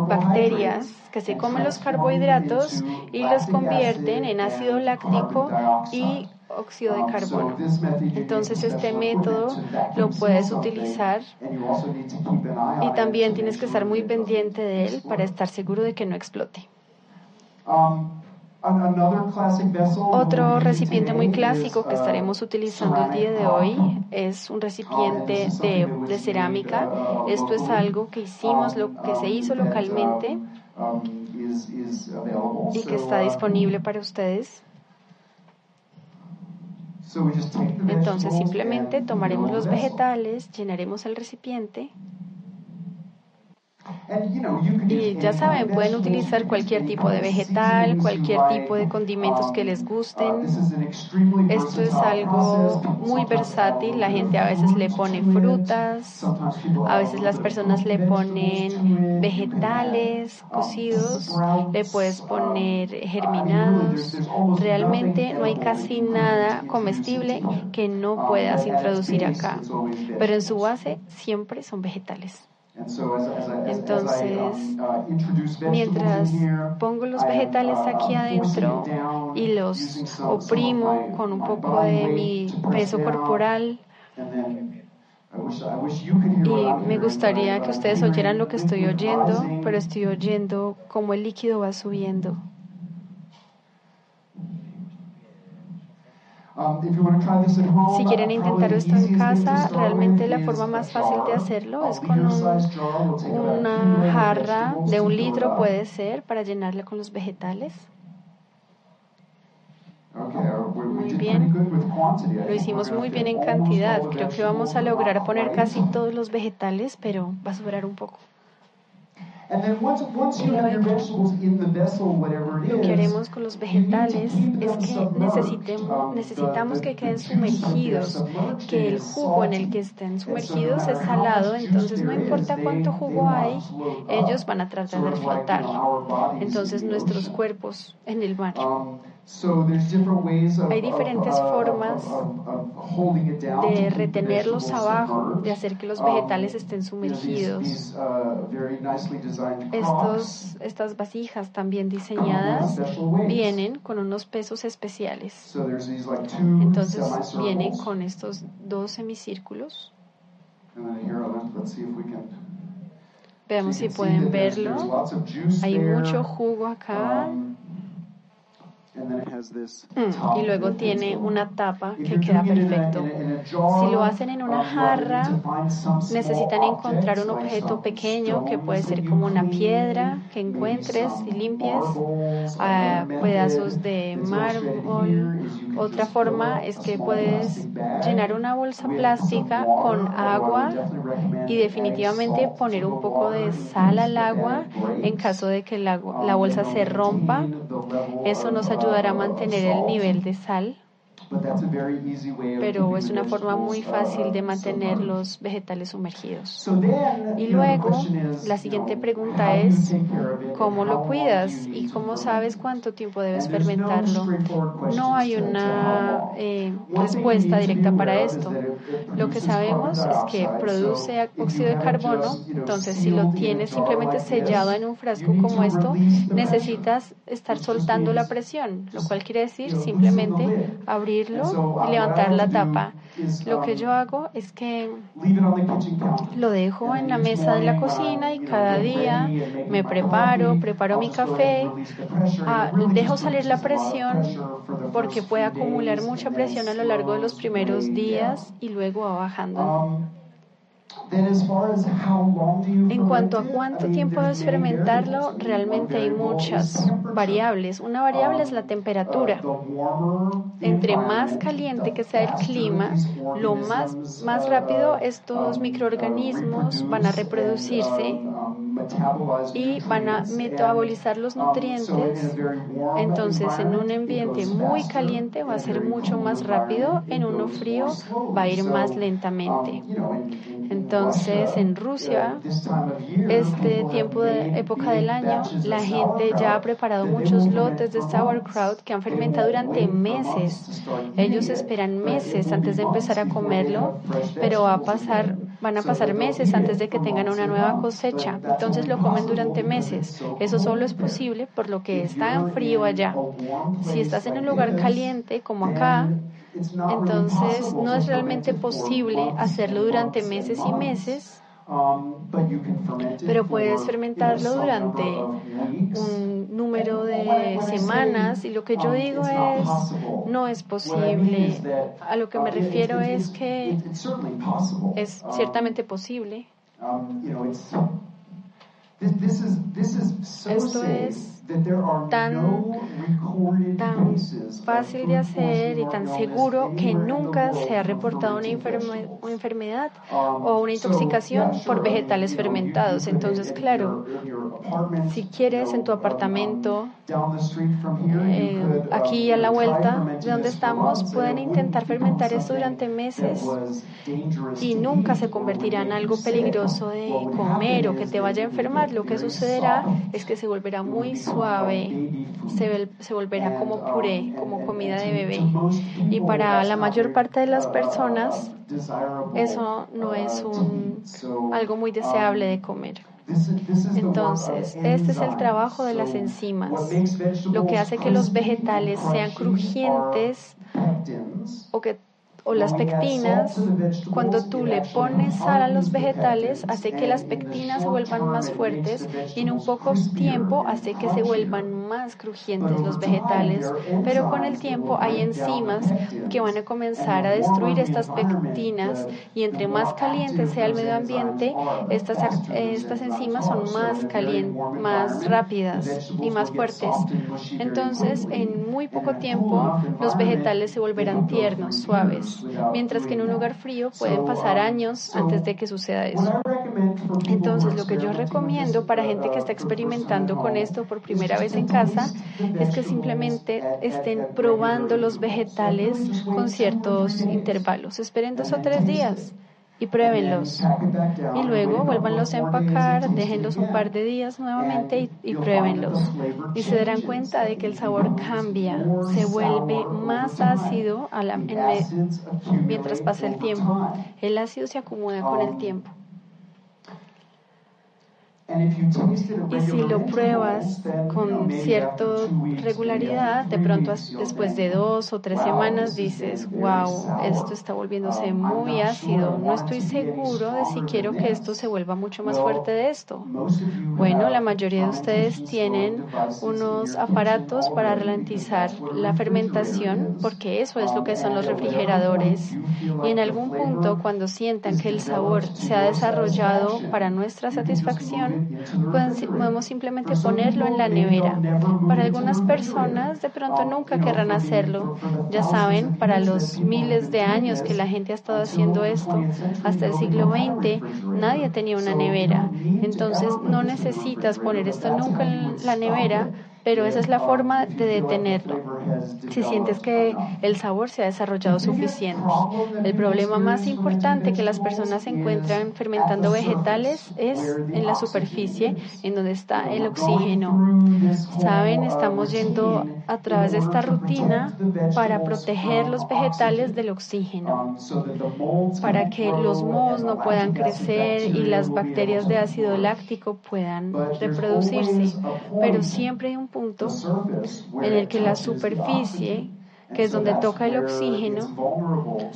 [SPEAKER 2] bacterias que se comen los carbohidratos y los convierten en ácido láctico y óxido de carbono. Entonces este método lo puedes utilizar y también tienes que estar muy pendiente de él para estar seguro de que no explote. Otro recipiente muy clásico que estaremos utilizando el día de hoy es un recipiente de, de cerámica. Esto es algo que hicimos, lo que se hizo localmente y que está disponible para ustedes. Entonces simplemente tomaremos los vegetales, llenaremos el recipiente y ya saben, pueden utilizar cualquier tipo de vegetal, cualquier tipo de condimentos que les gusten. Esto es algo muy versátil. La gente a veces le pone frutas, a veces las personas le ponen vegetales cocidos, le puedes poner germinados. Realmente no hay casi nada comestible que no puedas introducir acá, pero en su base siempre son vegetales. Entonces, uh, mientras pongo los vegetales aquí adentro y los oprimo con un poco de mi peso corporal, Y me gustaría que ustedes oyeran lo que estoy oyendo, pero estoy oyendo cómo el líquido va subiendo. Si quieren intentar esto en casa, realmente la forma más fácil de hacerlo es con un, una jarra de un litro, puede ser, para llenarla con los vegetales. Muy bien. Lo hicimos muy bien en cantidad. Creo que vamos a lograr poner casi todos los vegetales, pero va a sobrar un poco. Lo que haremos con los vegetales es que necesitemos, necesitamos que queden sumergidos, que el jugo en el que estén sumergidos es salado, entonces no importa cuánto jugo hay, ellos van a tratar de flotar. Entonces nuestros cuerpos en el mar. Hay diferentes formas de retenerlos abajo, de hacer que los vegetales estén sumergidos. Estos, estas vasijas también diseñadas vienen con unos pesos especiales. Entonces vienen con estos dos semicírculos. Veamos si pueden verlo. Hay mucho jugo acá. Mm, y luego tiene una tapa que queda perfecto. Si lo hacen en una jarra, necesitan encontrar un objeto pequeño que puede ser como una piedra que encuentres y limpies, ah, pedazos de mármol. Otra forma es que puedes llenar una bolsa plástica con agua y definitivamente poner un poco de sal al agua en caso de que la, la bolsa se rompa. Eso nos ayuda ayudar a mantener el nivel de sal pero es una forma muy fácil de mantener los vegetales sumergidos. Y luego, la siguiente pregunta es, ¿cómo lo cuidas y cómo sabes cuánto tiempo debes fermentarlo? No hay una eh, respuesta directa para esto. Lo que sabemos es que produce óxido de carbono, entonces si lo tienes simplemente sellado en un frasco como esto, necesitas estar soltando la presión, lo cual quiere decir simplemente abrir y levantar la tapa. Lo que yo hago es que lo dejo en la mesa de la cocina y cada día me preparo, preparo mi café, ah, dejo salir la presión porque puede acumular mucha presión a lo largo de los primeros días y luego va bajando. En cuanto a cuánto tiempo debes fermentarlo, realmente hay muchas variables. Una variable es la temperatura. Entre más caliente que sea el clima, lo más, más rápido estos microorganismos van a reproducirse y van a metabolizar los nutrientes. Entonces, en un ambiente muy caliente va a ser mucho más rápido, en uno frío va a ir más lentamente. Entonces, en Rusia, este tiempo de época del año, la gente ya ha preparado muchos lotes de sauerkraut que han fermentado durante meses. Ellos esperan meses antes de empezar a comerlo, pero va a pasar, van a pasar meses antes de que tengan una nueva cosecha. Entonces lo comen durante meses. Eso solo es posible por lo que está en frío allá. Si estás en un lugar caliente como acá, entonces, no es realmente posible hacerlo durante meses y meses, pero puedes fermentarlo durante un número de semanas y lo que yo digo es, no es posible. A lo que me refiero es que es ciertamente posible. Esto es tan, tan fácil de hacer y tan seguro que nunca se ha reportado una, enfermedad o una intoxicación por vegetales fermentados. Entonces, claro, si quieres en tu apartamento, eh, aquí a la vuelta de donde estamos, pueden intentar fermentar esto durante meses y nunca se convertirá en algo peligroso de comer o que te vaya a enfermar. Lo que sucederá es que se volverá muy suave suave, se, se volverá como puré, como comida de bebé. Y para la mayor parte de las personas, eso no es un, algo muy deseable de comer. Entonces, este es el trabajo de las enzimas, lo que hace que los vegetales sean crujientes o que o las pectinas, cuando tú le pones sal a los vegetales, hace que las pectinas se vuelvan más fuertes y en un poco tiempo hace que se vuelvan más crujientes los vegetales. Pero con el tiempo hay enzimas que van a comenzar a destruir estas pectinas y entre más caliente sea el medio ambiente, estas, estas enzimas son más calientes, más rápidas y más fuertes. Entonces, en muy poco tiempo, los vegetales se volverán tiernos, suaves, mientras que en un lugar frío pueden pasar años antes de que suceda eso. Entonces, lo que yo recomiendo para gente que está experimentando con esto por primera vez en casa es que simplemente estén probando los vegetales con ciertos intervalos. Esperen dos o tres días y pruébenlos. Y luego vuélvanlos a empacar, déjenlos un par de días nuevamente y, pruébenlos. Y se darán cuenta de que el sabor cambia, se vuelve más ácido a la, mientras pasa el tiempo. El ácido se acumula con el tiempo. Y si lo pruebas con cierta regularidad, de pronto después de dos o tres semanas dices, wow, esto está volviéndose muy ácido. No estoy seguro de si quiero que esto se vuelva mucho más fuerte de esto. Bueno, la mayoría de ustedes tienen unos aparatos para ralentizar la fermentación, porque eso es lo que son los refrigeradores. Y en algún punto, cuando sientan que el sabor se ha desarrollado para nuestra satisfacción, podemos simplemente ponerlo en la nevera. Para algunas personas de pronto nunca querrán hacerlo. Ya saben, para los miles de años que la gente ha estado haciendo esto, hasta el siglo XX, nadie tenía una nevera. Entonces no necesitas poner esto nunca en la nevera pero esa es la forma de detenerlo. Si sientes que el sabor se ha desarrollado suficiente. El problema más importante que las personas encuentran fermentando vegetales es en la superficie, en donde está el oxígeno. Saben, estamos yendo a través de esta rutina para proteger los vegetales del oxígeno, para que los mohos no puedan crecer y las bacterias de ácido láctico puedan reproducirse. Pero siempre hay un punto en el que la superficie, que es donde toca el oxígeno,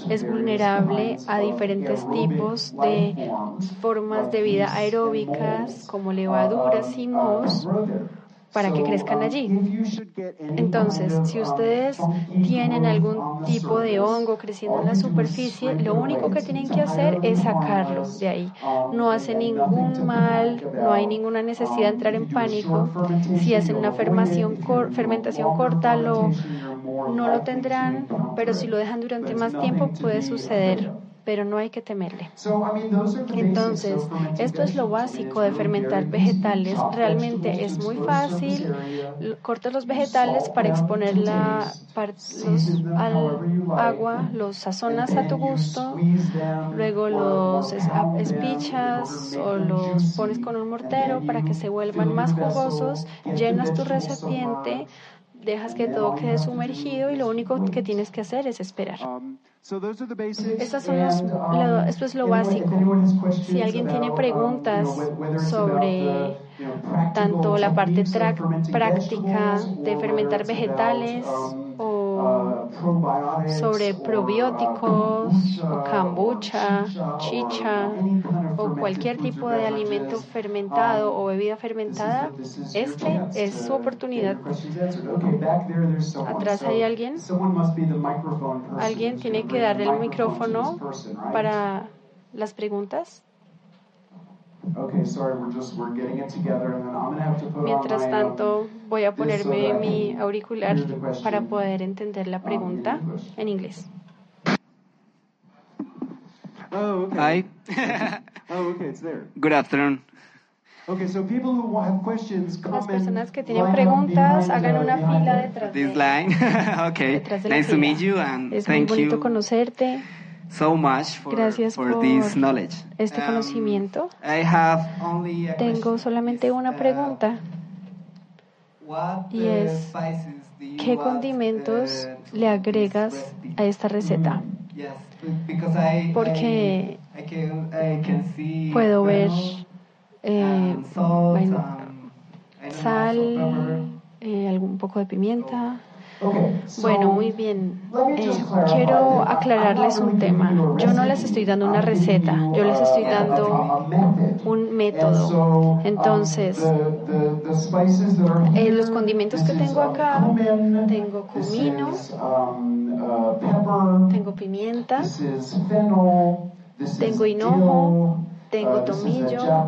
[SPEAKER 2] es vulnerable a diferentes tipos de formas de vida aeróbicas como levaduras y mohos para que crezcan allí. Entonces, si ustedes tienen algún tipo de hongo creciendo en la superficie, lo único que tienen que hacer es sacarlo de ahí. No hace ningún mal, no hay ninguna necesidad de entrar en pánico. Si hacen una fermentación, fermentación corta, lo, no lo tendrán, pero si lo dejan durante más tiempo puede suceder pero no hay que temerle. Entonces, esto es lo básico de fermentar vegetales. Realmente es muy fácil. Cortas los vegetales para exponer la, al agua, los sazonas a tu gusto, luego los espichas o los pones con un mortero para que se vuelvan más jugosos, llenas tu recipiente, dejas que todo quede sumergido y lo único que tienes que hacer es esperar. Um, Estas son esto es lo básico. Si alguien tiene preguntas sobre tanto la parte práctica de fermentar vegetales o sobre probióticos o kombucha, chicha o cualquier tipo de alimento fermentado o bebida fermentada, este es su oportunidad. Atrás hay alguien. Alguien tiene que darle el micrófono para las preguntas. Mientras tanto, voy a ponerme mi auricular para poder entender la pregunta en inglés.
[SPEAKER 3] Oh, Hi. oh, okay, it's there. Good afternoon.
[SPEAKER 1] Okay, so people who have questions,
[SPEAKER 2] Las personas que tienen preguntas hagan una fila detrás
[SPEAKER 3] de This line. okay. Nice to meet you and
[SPEAKER 2] es
[SPEAKER 3] thank
[SPEAKER 2] muy bonito
[SPEAKER 3] you.
[SPEAKER 2] conocerte.
[SPEAKER 3] So much for,
[SPEAKER 2] Gracias
[SPEAKER 3] for
[SPEAKER 2] por
[SPEAKER 3] this knowledge.
[SPEAKER 2] este
[SPEAKER 3] Um,
[SPEAKER 2] conocimiento.
[SPEAKER 3] I have only a
[SPEAKER 2] Tengo solamente una
[SPEAKER 3] Uh,
[SPEAKER 2] pregunta.
[SPEAKER 3] what,
[SPEAKER 2] y es, ¿Qué condimentos
[SPEAKER 3] uh,
[SPEAKER 2] le agregas a esta receta?
[SPEAKER 3] Yes, because I,
[SPEAKER 2] Porque
[SPEAKER 3] I, I can, I can see
[SPEAKER 2] puedo ver eh,
[SPEAKER 3] and salt,
[SPEAKER 2] bueno,
[SPEAKER 3] um, know,
[SPEAKER 2] sal, eh, algún poco de pimienta. Bueno, muy bien. Eh, quiero aclararles un tema. Yo no les estoy dando una receta, yo les estoy dando un método. Entonces, eh, los condimentos que tengo acá, tengo comino, tengo pimienta, tengo hinojo, tengo tomillo,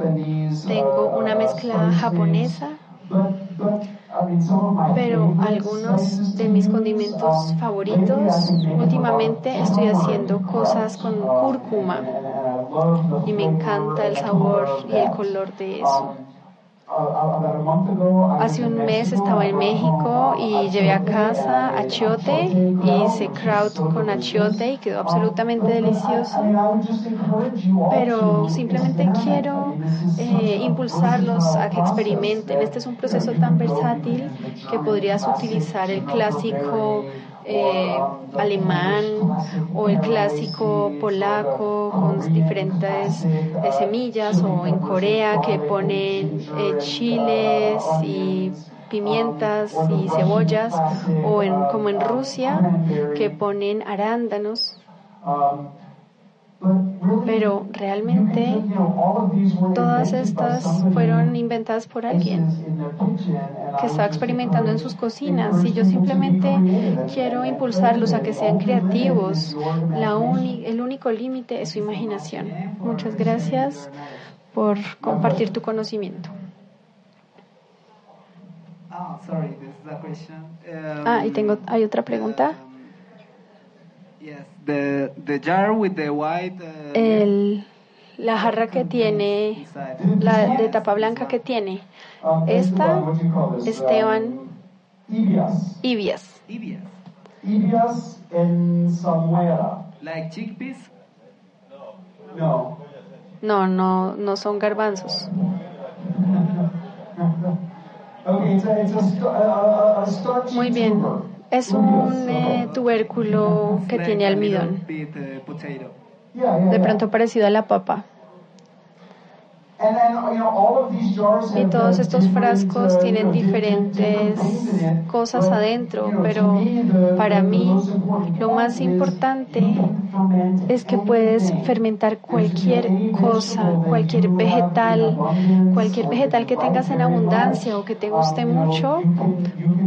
[SPEAKER 2] tengo una mezcla japonesa pero algunos de mis condimentos favoritos, últimamente estoy haciendo cosas con cúrcuma y me encanta el sabor y el color de eso. Hace un mes estaba en México y llevé a casa achiote y hice kraut con achiote y quedó absolutamente delicioso. Pero simplemente quiero eh, impulsarlos a que experimenten. Este es un proceso tan versátil que podrías utilizar el clásico eh, alemán o el clásico polaco con diferentes eh, semillas o en Corea que ponen eh, chiles y pimientas y cebollas o en, como en Rusia que ponen arándanos pero realmente todas estas fueron inventadas por alguien que está experimentando en sus cocinas y yo simplemente quiero impulsarlos a que sean creativos. La el único límite es su imaginación. Muchas gracias por compartir tu conocimiento. Ah, y tengo, hay otra pregunta. El, la jarra que tiene, la de tapa blanca que tiene. Esta, Esteban Ibias.
[SPEAKER 1] Ibias en Samuera.
[SPEAKER 3] Like chickpeas?
[SPEAKER 1] No.
[SPEAKER 2] No, no, no son garbanzos. Muy bien. Es un eh, tubérculo que tiene almidón. De pronto parecido a la papa. Y todos estos frascos tienen diferentes cosas adentro, pero para mí lo más importante es que puedes fermentar cualquier cosa, cualquier vegetal, cualquier vegetal que tengas en abundancia o que te guste mucho,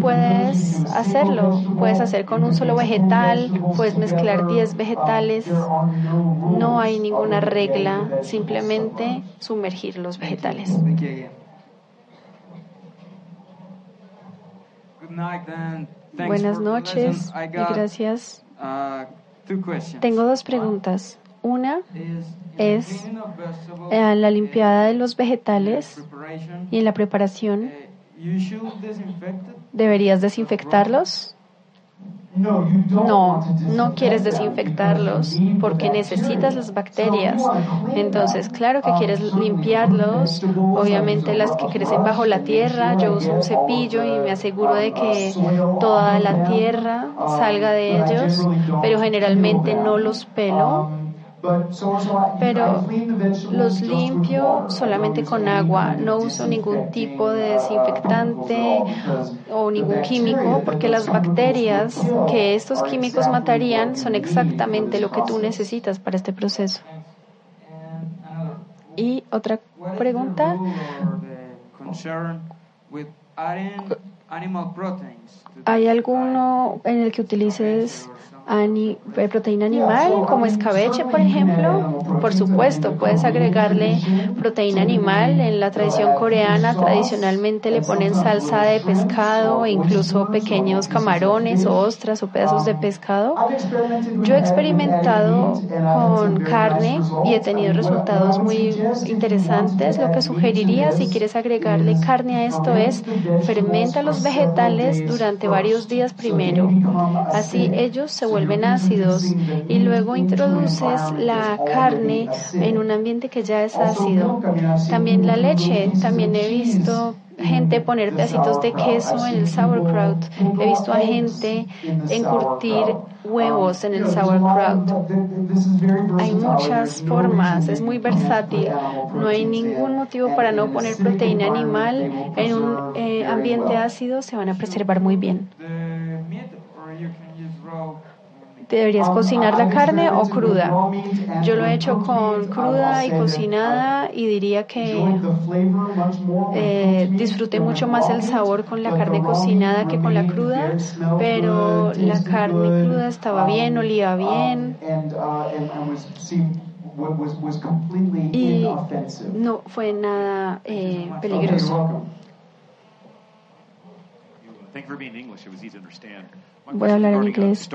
[SPEAKER 2] puedes hacerlo. Puedes hacer con un solo vegetal, puedes mezclar 10 vegetales. No hay ninguna regla, simplemente sumergir los vegetales. Buenas noches y gracias.
[SPEAKER 3] Uh,
[SPEAKER 2] Tengo dos preguntas. Una es en la limpiada de los vegetales y en la preparación.
[SPEAKER 3] Uh,
[SPEAKER 2] ¿Deberías desinfectarlos? No, no quieres desinfectarlos porque necesitas las bacterias. Entonces, claro que quieres limpiarlos. Obviamente las que crecen bajo la tierra, yo uso un cepillo y me aseguro de que toda la tierra salga de ellos, pero generalmente no los pelo pero los limpio solamente con agua, no uso ningún tipo de desinfectante o ningún químico porque las bacterias que estos químicos matarían son exactamente lo que tú necesitas para este proceso. Y otra pregunta. ¿Hay alguno en el que utilices eh, proteína animal, como escabeche, por ejemplo. Por supuesto, puedes agregarle proteína animal. En la tradición coreana, tradicionalmente le ponen salsa de pescado incluso pequeños camarones o ostras o pedazos de pescado. Yo he experimentado con carne y he tenido resultados muy interesantes. Lo que sugeriría si quieres agregarle carne a esto es fermenta los vegetales durante varios días primero. Así ellos se vuelven vuelven ácidos y luego introduces la carne en un ambiente que ya es ácido. También la leche, también he visto gente poner pedacitos de queso en el sauerkraut. He visto a gente encurtir huevos en el sauerkraut. Hay muchas formas, es muy versátil. No hay ningún motivo para no poner proteína animal en un eh, ambiente ácido, se van a preservar muy bien. Deberías cocinar la carne o cruda. Yo lo he hecho con cruda y cocinada y diría que eh, disfruté mucho más el sabor con la carne cocinada que con la cruda, pero la carne cruda estaba bien, olía bien. y no fue nada eh, peligroso. Voy a hablar en inglés.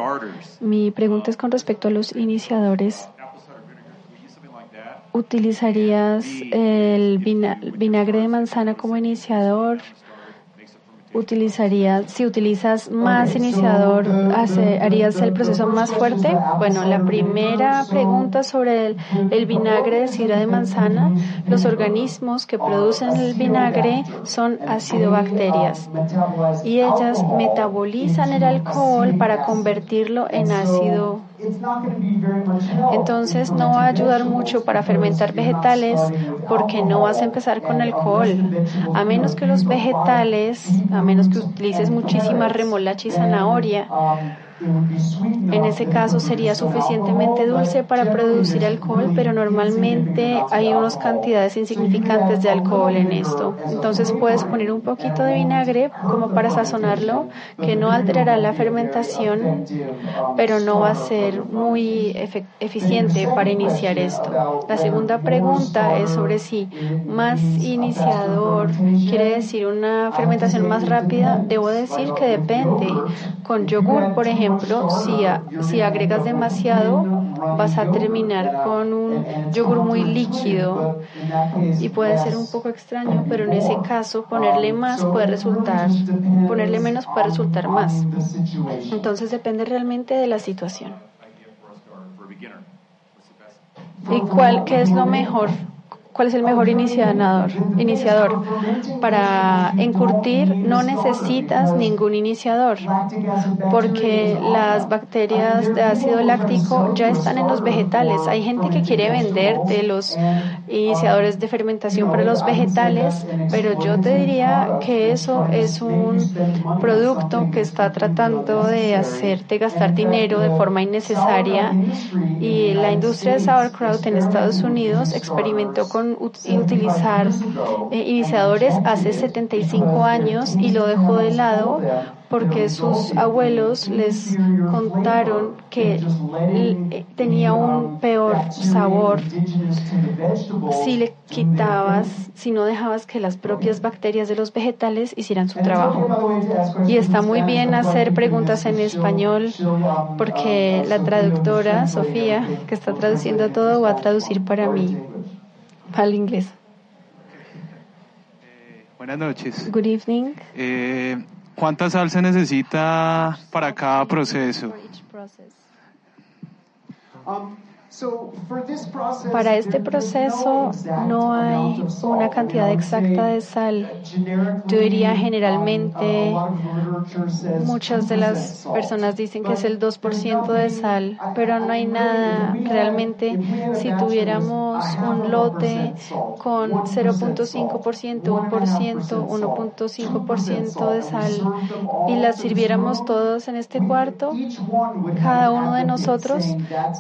[SPEAKER 2] Mi pregunta es con respecto a los iniciadores. ¿Utilizarías el vinagre de manzana como iniciador? Utilizarías, si utilizas más iniciador, ¿harías el proceso más fuerte? Bueno, la primera pregunta sobre el, el, vinagre de sidra de manzana, los organismos que producen el vinagre son acidobacterias y ellas metabolizan el alcohol para convertirlo en ácido entonces no va a ayudar mucho para fermentar vegetales porque no vas a empezar con alcohol. A menos que los vegetales, a menos que utilices muchísima remolacha y zanahoria, en ese caso sería suficientemente dulce para producir alcohol, pero normalmente hay unas cantidades insignificantes de alcohol en esto. Entonces puedes poner un poquito de vinagre como para sazonarlo, que no alterará la fermentación, pero no va a ser muy eficiente para iniciar esto. La segunda pregunta es sobre si más iniciador quiere decir una fermentación más rápida. Debo decir que depende. Con yogur, por ejemplo, si, si agregas demasiado, vas a terminar con un yogur muy líquido y puede ser un poco extraño, pero en ese caso ponerle más puede resultar, ponerle menos puede resultar más. Entonces depende realmente de la situación. ¿Y cuál, qué es lo mejor ¿Cuál es el mejor iniciador? iniciador? Para encurtir no necesitas ningún iniciador porque las bacterias de ácido láctico ya están en los vegetales. Hay gente que quiere venderte los iniciadores de fermentación para los vegetales, pero yo te diría que eso es un producto que está tratando de hacerte gastar dinero de forma innecesaria y la industria de sauerkraut en Estados Unidos experimentó con utilizar eh, iniciadores hace 75 años y lo dejó de lado porque sus abuelos les contaron que eh, tenía un peor sabor si le quitabas, si no dejabas que las propias bacterias de los vegetales hicieran su trabajo. Y está muy bien hacer preguntas en español porque la traductora, Sofía, que está traduciendo todo, va a traducir para mí al inglés.
[SPEAKER 4] Eh, buenas noches.
[SPEAKER 2] Good evening.
[SPEAKER 4] Eh, ¿Cuánta sal se necesita para cada proceso?
[SPEAKER 2] Para este proceso no hay una cantidad exacta de sal. Yo diría generalmente muchas de las personas dicen que es el 2% de sal, pero no hay nada realmente. Si tuviéramos un lote con 0.5%, 1%, 1.5% de sal y las sirviéramos todos en este cuarto, cada uno de nosotros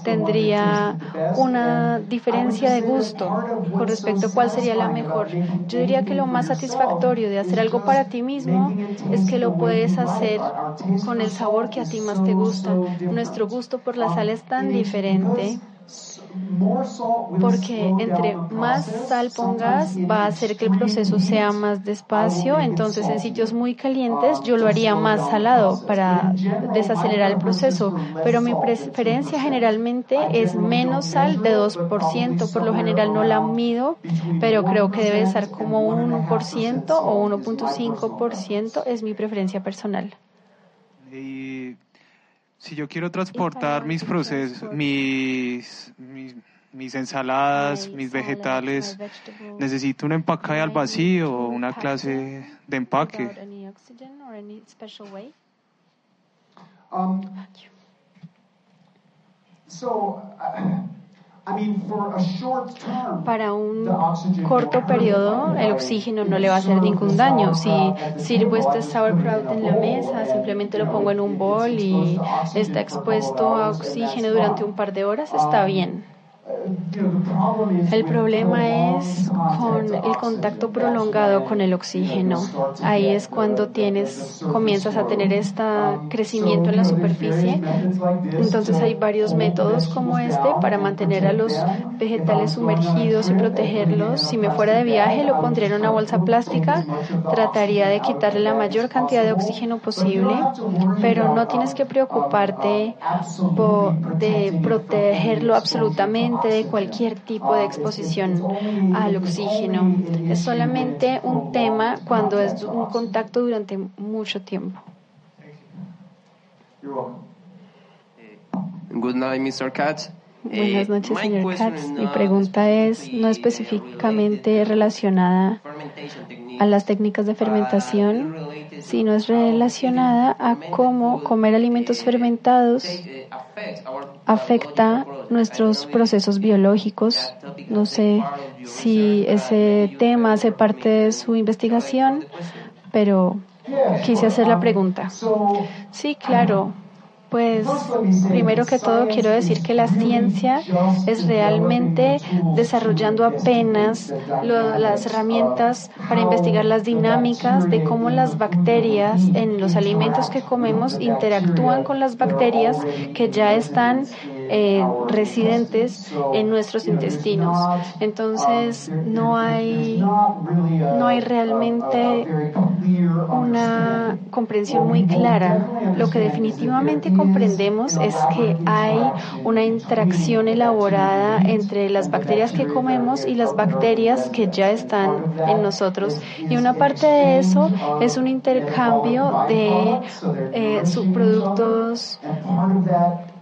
[SPEAKER 2] tendría una diferencia de gusto con respecto a cuál sería la mejor. Yo diría que lo más satisfactorio de hacer algo para ti mismo es que lo puedes hacer con el sabor que a ti más te gusta. Nuestro gusto por la sal es tan diferente porque entre más sal pongas va a hacer que el proceso sea más despacio, entonces en sitios muy calientes yo lo haría más salado para desacelerar el proceso, pero mi preferencia generalmente es menos sal de 2%, por lo general no la mido, pero creo que debe estar como un 1% o 1.5% es mi preferencia personal.
[SPEAKER 4] Si yo quiero transportar mis procesos, mis, mis, ensaladas, mis vegetales, ¿necesito un empaque al vacío o una clase de empaque?
[SPEAKER 1] Um, so, uh,
[SPEAKER 2] para un corto periodo, el oxígeno no le va a hacer ningún daño. Si sirvo este sauerkraut en la mesa, simplemente
[SPEAKER 1] lo pongo en un bol y está expuesto a oxígeno durante un par de horas, está bien. El problema es con el contacto prolongado con el oxígeno. Ahí es cuando tienes, comienzas a tener este crecimiento en la superficie. Entonces hay varios métodos como este para mantener a los vegetales sumergidos y protegerlos. Si me fuera de viaje, lo pondría en una bolsa plástica. Trataría de quitarle la mayor cantidad de oxígeno posible, pero no tienes que preocuparte de protegerlo absolutamente de cualquier tipo de exposición al oxígeno. Es solamente un tema cuando es un contacto durante mucho tiempo.
[SPEAKER 5] Good night, Mr. Katz.
[SPEAKER 1] Buenas noches, señor Katz. Mi pregunta es no específicamente relacionada a las técnicas de fermentación, sino es relacionada a cómo comer alimentos fermentados afecta nuestros procesos biológicos. No sé si ese tema hace parte de su investigación, pero quise hacer la pregunta. Sí, claro. Pues primero que todo quiero decir que la ciencia es realmente desarrollando apenas las herramientas para investigar las dinámicas de cómo las bacterias en los alimentos que comemos interactúan con las bacterias que ya están eh, residentes en nuestros intestinos. Entonces no hay no hay realmente una comprensión muy clara. Lo que definitivamente comprendemos es que hay una interacción elaborada entre las bacterias que comemos y las bacterias que ya están en nosotros. Y una parte de eso es un intercambio de eh, subproductos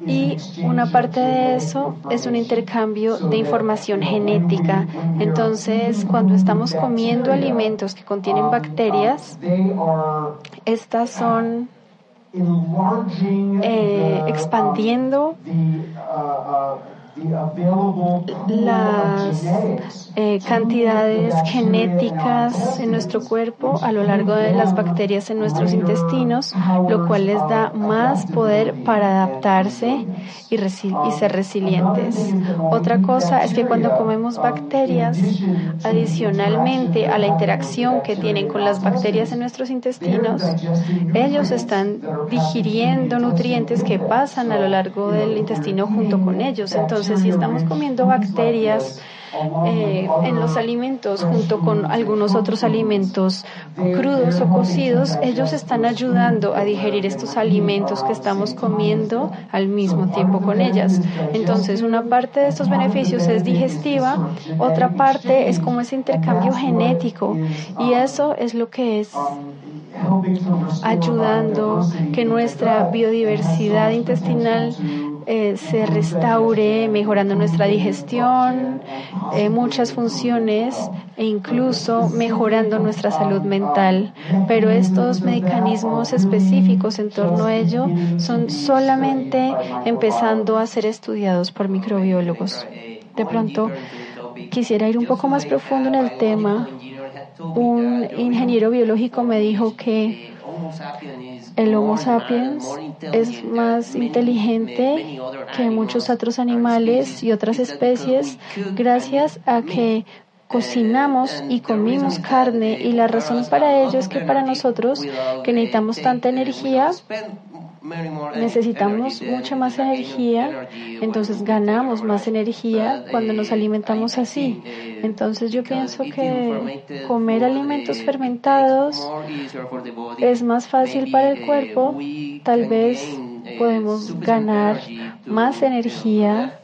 [SPEAKER 1] y una parte de eso es un intercambio de información genética. Entonces, cuando estamos comiendo alimentos que contienen bacterias, estas son eh, expandiendo las eh, cantidades genéticas en nuestro cuerpo a lo largo de las bacterias en nuestros intestinos, lo cual les da más poder para adaptarse y, y ser resilientes. Otra cosa es que cuando comemos bacterias, adicionalmente a la interacción que tienen con las bacterias en nuestros intestinos, ellos están digiriendo nutrientes que pasan a lo largo del intestino junto con ellos. Entonces, entonces, si estamos comiendo bacterias eh, en los alimentos junto con algunos otros alimentos crudos o cocidos, ellos están ayudando a digerir estos alimentos que estamos comiendo al mismo tiempo con ellas. Entonces, una parte de estos beneficios es digestiva, otra parte es como ese intercambio genético y eso es lo que es ayudando que nuestra biodiversidad intestinal eh, se restaure, mejorando nuestra digestión, eh, muchas funciones e incluso mejorando nuestra salud mental. Pero estos mecanismos específicos en torno a ello son solamente empezando a ser estudiados por microbiólogos. De pronto, quisiera ir un poco más profundo en el tema. Un ingeniero biológico me dijo que el Homo sapiens es más inteligente que muchos otros animales y otras especies gracias a que cocinamos y comimos carne. y la razón para ello es que para nosotros que necesitamos tanta energía necesitamos mucha más energía, entonces ganamos más energía cuando nos alimentamos así. Entonces yo pienso que comer alimentos fermentados es más fácil para el cuerpo, tal vez podemos ganar más energía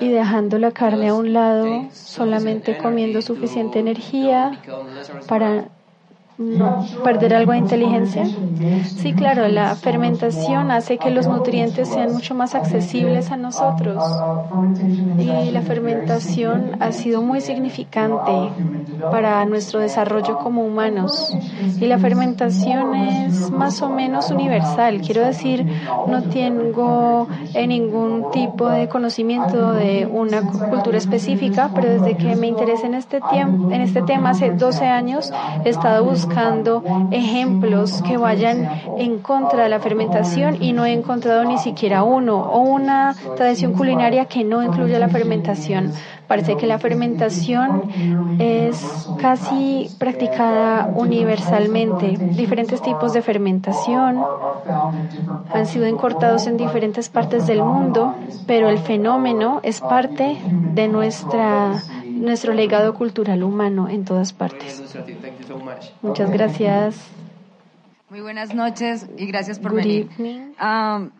[SPEAKER 1] y dejando la carne a un lado, solamente comiendo suficiente energía para perder algo de inteligencia? Sí, claro, la fermentación hace que los nutrientes sean mucho más accesibles a nosotros. Y la fermentación ha sido muy significante para nuestro desarrollo como humanos. Y la fermentación es más o menos universal. Quiero decir, no tengo ningún tipo de conocimiento de una cultura específica, pero desde que me interesé en este, en este tema hace 12 años, he estado buscando
[SPEAKER 2] buscando ejemplos que vayan en contra de la fermentación y no he encontrado ni siquiera uno o una tradición culinaria que no incluya la fermentación. Parece que la fermentación es casi practicada universalmente. Diferentes tipos de fermentación han sido encortados en diferentes partes del mundo, pero el fenómeno es parte de nuestra nuestro legado cultural humano en todas partes. Muchas gracias.
[SPEAKER 6] Muy buenas noches y gracias por venir. Um,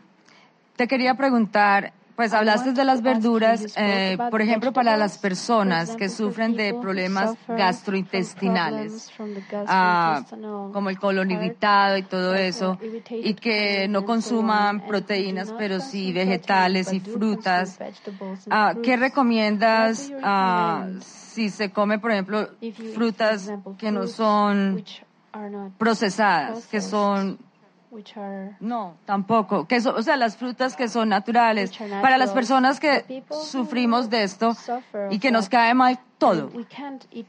[SPEAKER 6] te quería preguntar, pues hablaste de las verduras, eh, por ejemplo, para las personas que sufren de problemas gastrointestinales, ah, como el colon irritado y todo eso, y que no consuman proteínas, pero sí vegetales y frutas. Ah, ¿Qué recomiendas ah, si se come, por ejemplo, frutas que no son procesadas, que son no, tampoco. Que o sea, las frutas que son naturales. Para las personas que sufrimos de esto y que nos cae mal todo.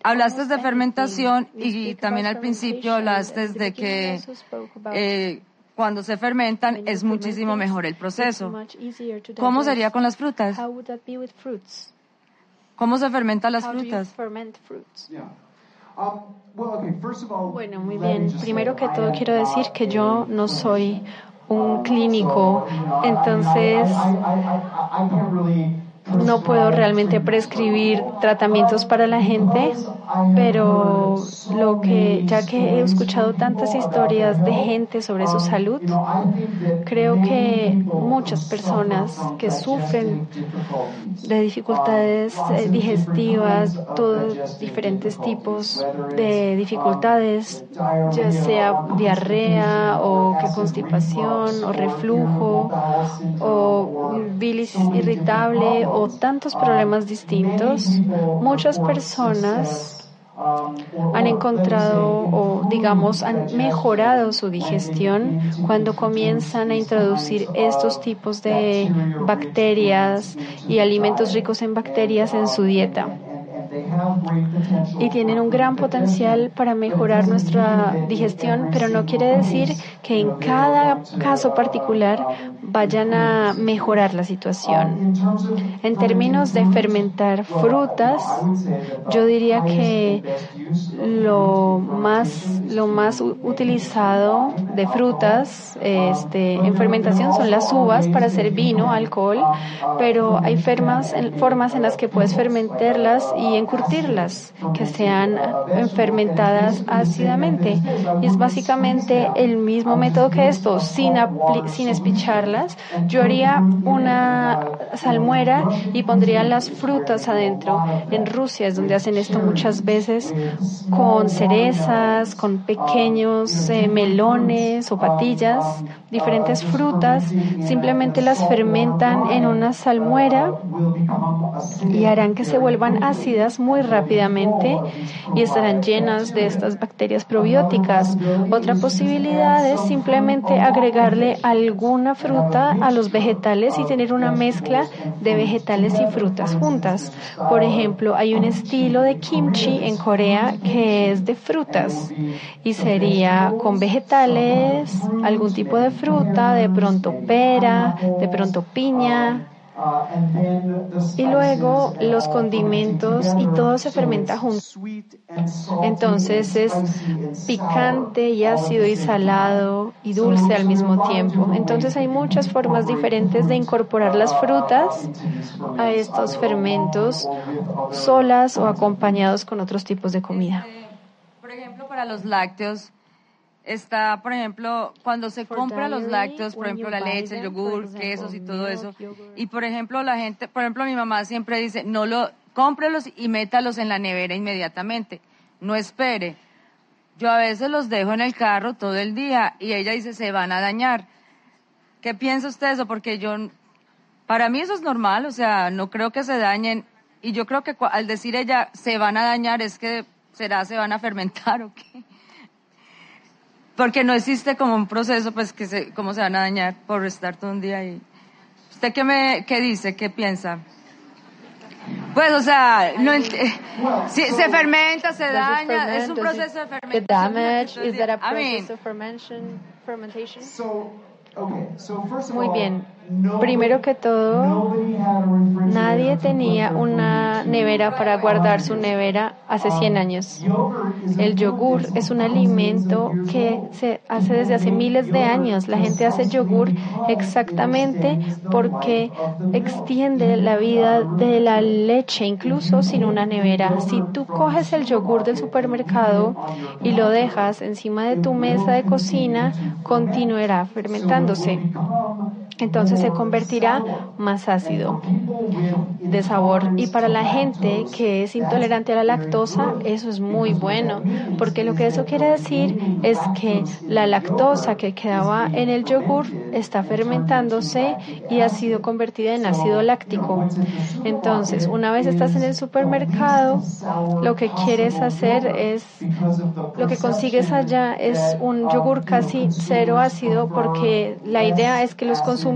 [SPEAKER 6] Hablaste de fermentación y también al principio hablaste de que eh, cuando se fermentan es muchísimo mejor el proceso. ¿Cómo sería con las frutas? ¿Cómo se fermentan las frutas?
[SPEAKER 2] Um, bueno, muy bien. Primero que todo quiero decir que yo no soy un clínico, entonces no puedo realmente prescribir tratamientos para la gente, pero lo que, ya que he escuchado tantas historias de gente sobre su salud, creo que muchas personas que sufren de dificultades eh, digestivas, todos diferentes tipos de dificultades, ya sea diarrea o que constipación o reflujo o bilis irritable o tantos problemas distintos, muchas personas han encontrado o digamos han mejorado su digestión cuando comienzan a introducir estos tipos de bacterias y alimentos ricos en bacterias en su dieta y tienen un gran potencial para mejorar nuestra digestión, pero no quiere decir que en cada caso particular vayan a mejorar la situación. En términos de fermentar frutas, yo diría que lo más, lo más utilizado de frutas este, en fermentación son las uvas para hacer vino, alcohol, pero hay formas, formas en las que puedes fermentarlas y encurtirlas, que sean fermentadas ácidamente. Y es básicamente el mismo método que esto, sin, sin espicharlas. Yo haría una salmuera y pondría las frutas adentro. En Rusia es donde hacen esto muchas veces con cerezas, con pequeños eh, melones o patillas, diferentes frutas. Simplemente las fermentan en una salmuera y harán que se vuelvan ácidas muy rápidamente y estarán llenas de estas bacterias probióticas. Otra posibilidad es simplemente agregarle alguna fruta a los vegetales y tener una mezcla de vegetales y frutas juntas. Por ejemplo, hay un estilo de kimchi en Corea que es de frutas y sería con vegetales, algún tipo de fruta, de pronto pera, de pronto piña, y luego los condimentos y todo se fermenta junto. Entonces es picante y ácido y salado y dulce al mismo tiempo. Entonces hay muchas formas diferentes de incorporar las frutas a estos fermentos solas o acompañados con otros tipos de comida.
[SPEAKER 6] Por ejemplo, para los lácteos, está, por ejemplo, cuando se compra los lácteos, por ejemplo, la leche, el yogur, quesos y todo eso. Y, por ejemplo, la gente, por ejemplo, mi mamá siempre dice, no lo, cómprelos y métalos en la nevera inmediatamente. No espere. Yo a veces los dejo en el carro todo el día y ella dice, se van a dañar. ¿Qué piensa usted eso? Porque yo, para mí eso es normal, o sea, no creo que se dañen. Y yo creo que al decir ella, se van a dañar, es que será, se van a fermentar o qué porque no existe como un proceso, pues, que se, cómo se van a dañar por estar todo un día ahí. ¿Usted qué me, qué dice, qué piensa? Pues, o sea, no, si, se fermenta, se daña, es un proceso de fermentación.
[SPEAKER 2] The damage, is that a process of fermentation? fermentation? Muy bien. Primero que todo, nadie tenía una nevera para guardar su nevera hace 100 años. El yogur es un alimento que se hace desde hace miles de años. La gente hace yogur exactamente porque extiende la vida de la leche, incluso sin una nevera. Si tú coges el yogur del supermercado y lo dejas encima de tu mesa de cocina, continuará fermentándose. Entonces se convertirá más ácido de sabor. Y para la gente que es intolerante a la lactosa, eso es muy bueno, porque lo que eso quiere decir es que la lactosa que quedaba en el yogur está fermentándose y ha sido convertida en ácido láctico. Entonces, una vez estás en el supermercado, lo que quieres hacer es, lo que consigues allá es un yogur casi cero ácido, porque la idea es que los consumidores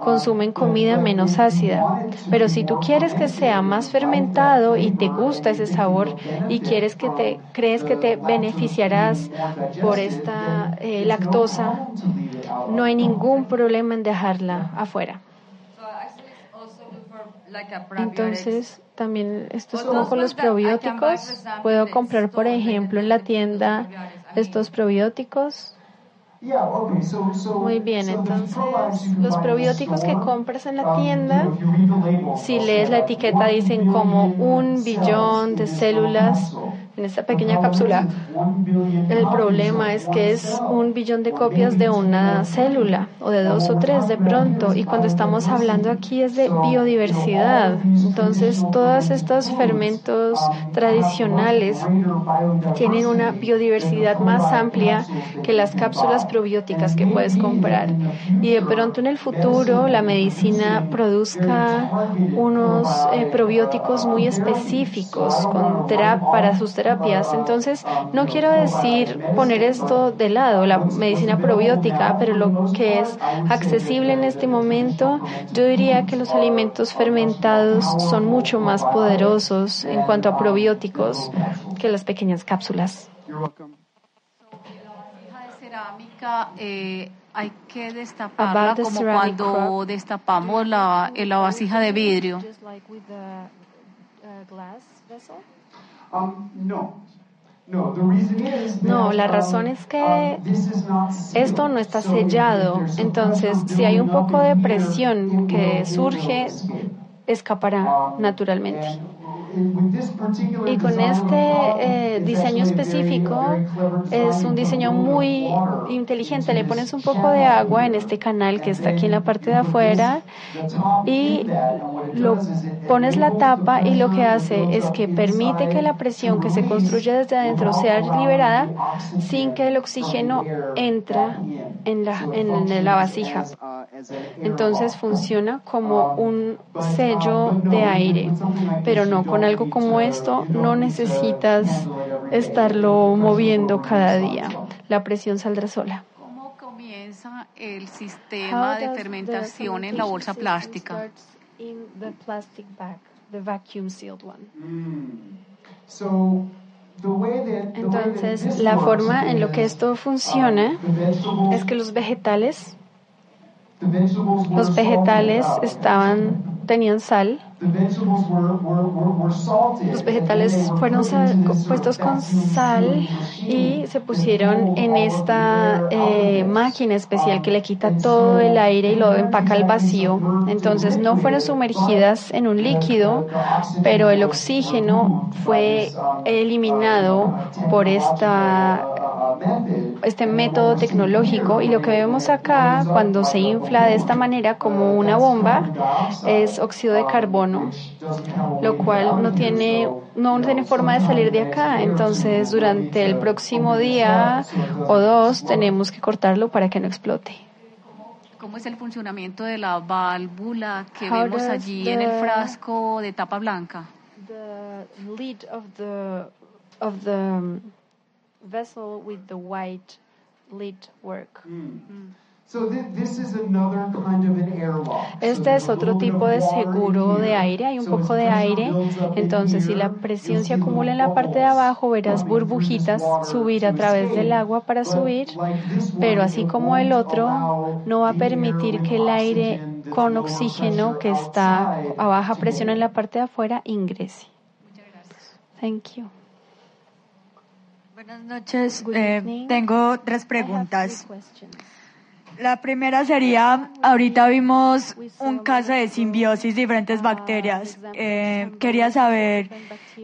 [SPEAKER 2] consumen comida menos ácida. Pero si tú quieres que sea más fermentado y te gusta ese sabor y quieres que te crees que te beneficiarás por esta eh, lactosa, no hay ningún problema en dejarla afuera. Entonces, también esto es como con los probióticos. Puedo comprar, por ejemplo, en la tienda estos probióticos muy bien, entonces los probióticos que compras en la tienda, si lees la etiqueta, dicen como un billón de células en esta pequeña cápsula. El problema es que es un billón de copias de una célula o de dos o tres de pronto. Y cuando estamos hablando aquí es de biodiversidad. Entonces, todos estos fermentos tradicionales tienen una biodiversidad más amplia que las cápsulas probióticas que puedes comprar. Y de pronto en el futuro la medicina produzca unos eh, probióticos muy específicos con para sus terapias entonces, no quiero decir poner esto de lado, la medicina probiótica, pero lo que es accesible en este momento, yo diría que los alimentos fermentados son mucho más poderosos en cuanto a probióticos que las pequeñas cápsulas.
[SPEAKER 7] cerámica eh, hay que destaparla como cuando destapamos la, la vasija de vidrio.
[SPEAKER 1] Um, no.
[SPEAKER 2] No, la razón es que um, esto no está sellado. Entonces, si hay un poco de presión que surge, escapará um, naturalmente. Y con este eh, diseño específico es un diseño muy inteligente. Le pones un poco de agua en este canal que está aquí en la parte de afuera y lo pones la tapa y lo que hace es que permite que la presión que se construye desde adentro sea liberada sin que el oxígeno entra en la, en la vasija. Entonces funciona como un sello de aire, pero no con algo como esto no necesitas estarlo moviendo cada día. La presión saldrá sola.
[SPEAKER 7] ¿Cómo comienza el sistema de fermentación en la bolsa plástica?
[SPEAKER 2] Entonces, la forma en lo que esto funciona es que los vegetales los vegetales estaban, tenían sal. Los vegetales fueron puestos con sal y se pusieron en esta eh, máquina especial que le quita todo el aire y lo empaca al vacío. Entonces no fueron sumergidas en un líquido, pero el oxígeno fue eliminado por esta este método tecnológico y lo que vemos acá cuando se infla de esta manera como una bomba es óxido de carbono, lo cual no tiene, no tiene forma de salir de acá. Entonces, durante el próximo día o dos tenemos que cortarlo para que no explote.
[SPEAKER 7] ¿Cómo es el funcionamiento de la válvula que vemos allí en el frasco de tapa blanca?
[SPEAKER 2] Vessel with the white lid work. Mm. Este es otro tipo de seguro de aire, hay un poco de aire, entonces si la presión se acumula en la parte de abajo, verás burbujitas subir a través del agua para subir, pero así como el otro, no va a permitir que el aire con oxígeno que está a baja presión en la parte de afuera ingrese. Thank you.
[SPEAKER 8] Buenas noches. Eh, tengo tres preguntas. La primera sería, ahorita vimos un caso de simbiosis de diferentes bacterias. Eh, quería saber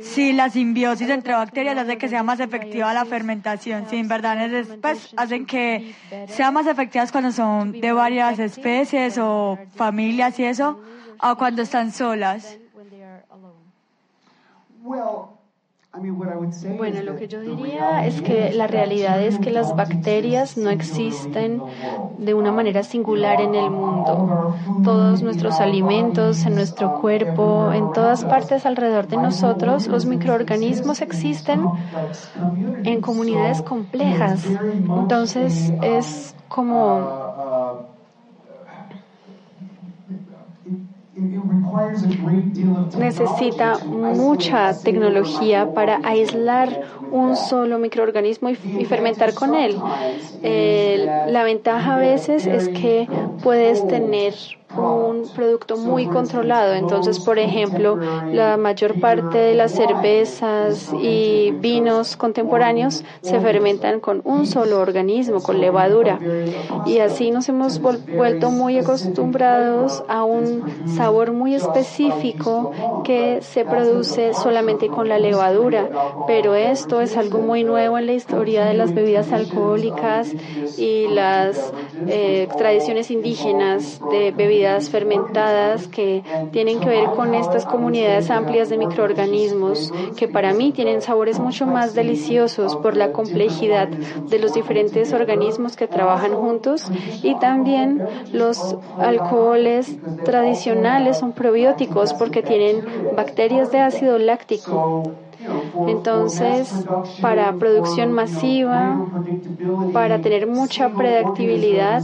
[SPEAKER 8] si la simbiosis entre bacterias hace que sea más efectiva la fermentación, si en verdad pues, hacen que sean más efectivas cuando son de varias especies o familias y eso, o cuando están solas.
[SPEAKER 2] Bueno, lo que yo diría es que la realidad es que las bacterias no existen de una manera singular en el mundo. Todos nuestros alimentos, en nuestro cuerpo, en todas partes alrededor de nosotros, los microorganismos existen en comunidades complejas. Entonces es como necesita mucha tecnología para aislar un solo microorganismo y, fermentar con él. la ventaja a veces es que puedes tener un producto muy controlado. Entonces, por ejemplo, la mayor parte de las cervezas y vinos contemporáneos se fermentan con un solo organismo, con levadura. Y así nos hemos vuelto muy acostumbrados a un sabor muy específico que se produce solamente con la levadura. Pero esto es algo muy nuevo en la historia de las bebidas alcohólicas y las eh, tradiciones indígenas de bebidas fermentadas que tienen que ver con estas comunidades amplias de microorganismos que para mí tienen sabores mucho más deliciosos por la complejidad de los diferentes organismos que trabajan juntos. Y también los alcoholes tradicionales son probióticos porque tienen bacterias de ácido láctico entonces, para producción masiva, para tener mucha predictibilidad,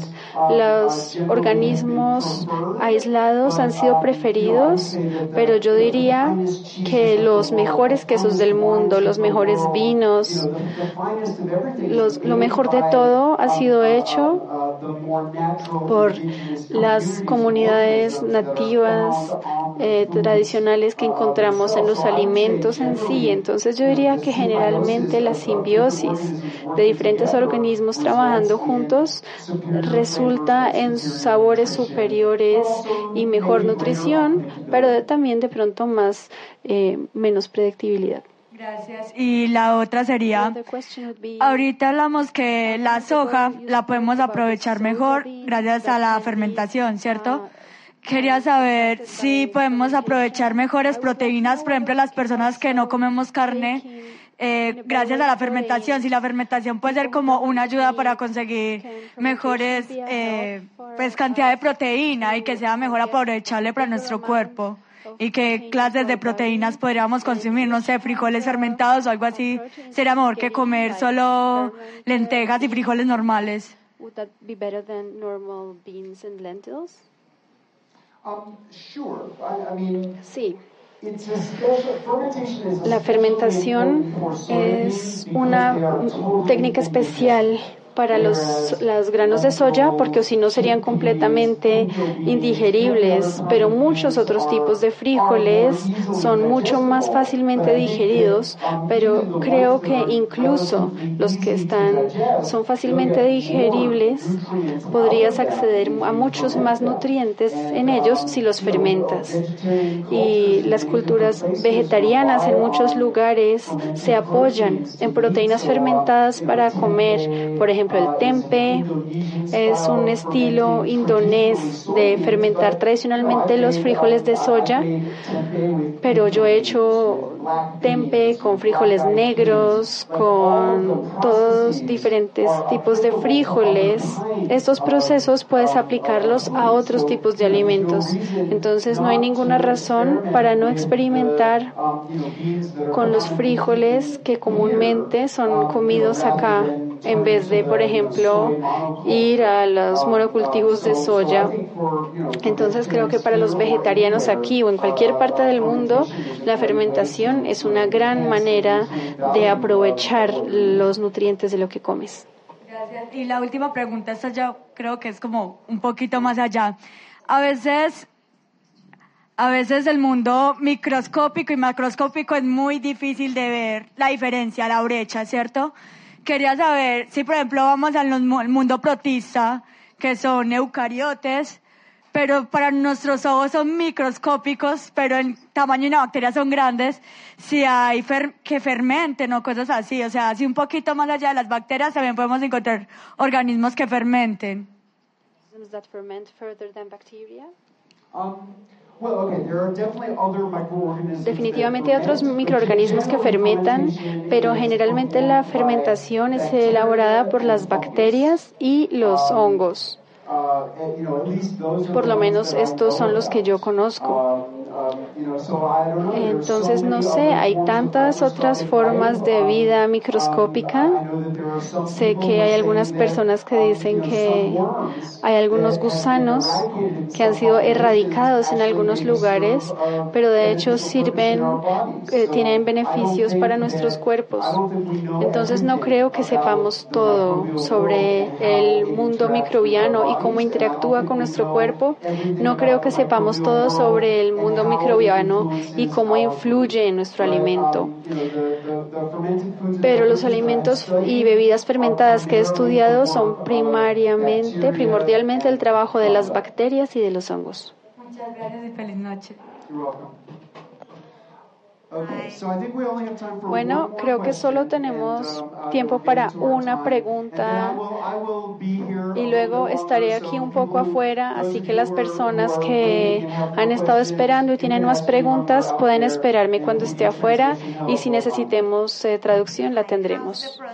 [SPEAKER 2] los organismos aislados han sido preferidos, pero yo diría que los mejores quesos del mundo, los mejores vinos, lo mejor de todo ha sido hecho por las comunidades nativas eh, tradicionales que encontramos en los alimentos en sí. Entonces yo diría que generalmente la simbiosis de diferentes organismos trabajando juntos resulta en sabores superiores y mejor nutrición, pero también de pronto más eh, menos predictibilidad.
[SPEAKER 8] Gracias. Y la otra sería, ahorita hablamos que la soja la podemos aprovechar mejor gracias a la fermentación, ¿cierto? Quería saber si podemos aprovechar mejores proteínas, por ejemplo, las personas que no comemos carne, eh, gracias a la fermentación. Si la fermentación puede ser como una ayuda para conseguir mejores, eh, pues cantidad de proteína y que sea mejor aprovechable para nuestro cuerpo. ¿Y qué clases de proteínas podríamos consumir? No sé, frijoles fermentados o algo así. ¿Sería mejor que comer solo lentejas y frijoles normales?
[SPEAKER 2] Sí. La fermentación es una técnica especial para los, los granos de soya porque si no serían completamente indigeribles, pero muchos otros tipos de frijoles son mucho más fácilmente digeridos, pero creo que incluso los que están son fácilmente digeribles, podrías acceder a muchos más nutrientes en ellos si los fermentas. Y las culturas vegetarianas en muchos lugares se apoyan en proteínas fermentadas para comer, por ejemplo, el tempe es un estilo indonés de fermentar tradicionalmente los frijoles de soya, pero yo he hecho tempe con frijoles negros, con todos diferentes tipos de frijoles. Estos procesos puedes aplicarlos a otros tipos de alimentos. Entonces no hay ninguna razón para no experimentar con los frijoles que comúnmente son comidos acá en vez de, por ejemplo, ir a los monocultivos de soya. Entonces creo que para los vegetarianos aquí o en cualquier parte del mundo, la fermentación es una gran manera de aprovechar los nutrientes de lo que comes.
[SPEAKER 8] Gracias. Y la última pregunta, esta yo creo que es como un poquito más allá. A veces a veces el mundo microscópico y macroscópico es muy difícil de ver la diferencia, la brecha, ¿cierto? Quería saber si, por ejemplo, vamos al mundo protista, que son eucariotes, pero para nuestros ojos son microscópicos, pero en tamaño y una bacteria son grandes, si hay que fermenten o cosas así. O sea, si un poquito más allá de las bacterias también podemos encontrar organismos que fermenten.
[SPEAKER 2] Definitivamente hay otros microorganismos que fermentan, pero generalmente la fermentación es elaborada por las bacterias y los hongos. Por lo menos estos son los que yo conozco. Entonces, no sé, hay tantas otras formas de vida microscópica. Sé que hay algunas personas que dicen que hay algunos gusanos que han sido erradicados en algunos lugares, pero de hecho sirven, eh, tienen beneficios para nuestros cuerpos. Entonces, no creo que sepamos todo sobre el mundo microbiano y cómo interactúa con nuestro cuerpo. No creo que sepamos todo sobre el mundo microbiano y cómo influye en nuestro alimento. Pero los alimentos y bebidas fermentadas que he estudiado son primariamente, primordialmente el trabajo de las bacterias y de los hongos.
[SPEAKER 8] Muchas gracias y feliz noche.
[SPEAKER 2] Bueno, creo que solo tenemos uh, tiempo para una pregunta. Y luego estaré aquí un poco afuera, así que las personas que han estado esperando y tienen más preguntas pueden esperarme cuando esté afuera y si necesitemos eh, traducción la tendremos.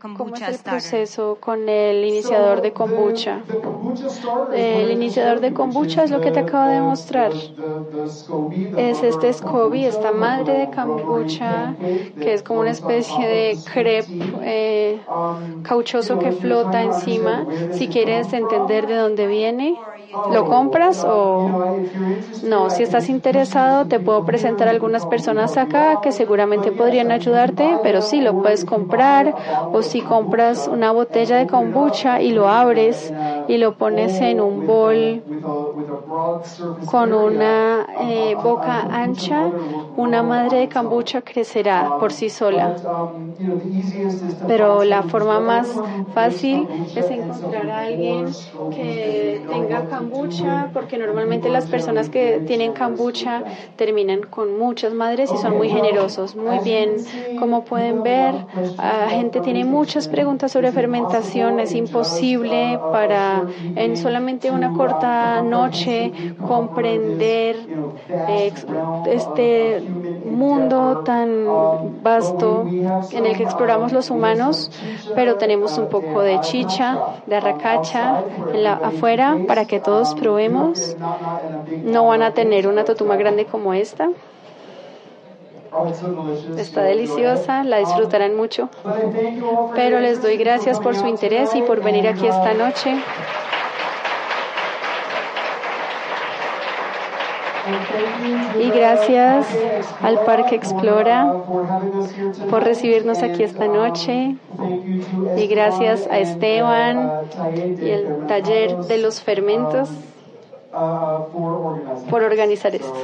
[SPEAKER 2] ¿Cómo es el proceso con el iniciador de kombucha? El iniciador de kombucha es lo que te acabo de mostrar. Es este SCOBY, esta madre de kombucha, que es como una especie de crepe eh, cauchoso que flota encima. Si quieres entender de dónde viene, ¿Lo compras o no? Si estás interesado, te puedo presentar algunas personas acá que seguramente podrían ayudarte, pero sí lo puedes comprar o si compras una botella de kombucha y lo abres y lo pones en un bol con una eh, boca ancha, una madre de kombucha crecerá por sí sola. Pero la forma más fácil es encontrar a alguien que tenga kombucha, porque normalmente las personas que tienen kombucha terminan con muchas madres y son muy generosos. Muy bien, como pueden ver, la gente tiene muchas preguntas sobre fermentación. Es imposible para en solamente una corta noche comprender este mundo tan vasto en el que exploramos los humanos, pero tenemos un poco de chicha, de racacha afuera para que todos probemos. No van a tener una totuma grande como esta. Está deliciosa, la disfrutarán mucho. Pero les doy gracias por su interés y por venir aquí esta noche. Y gracias al Parque Explora por recibirnos aquí esta noche. Y gracias a Esteban y el taller de los fermentos por organizar esto.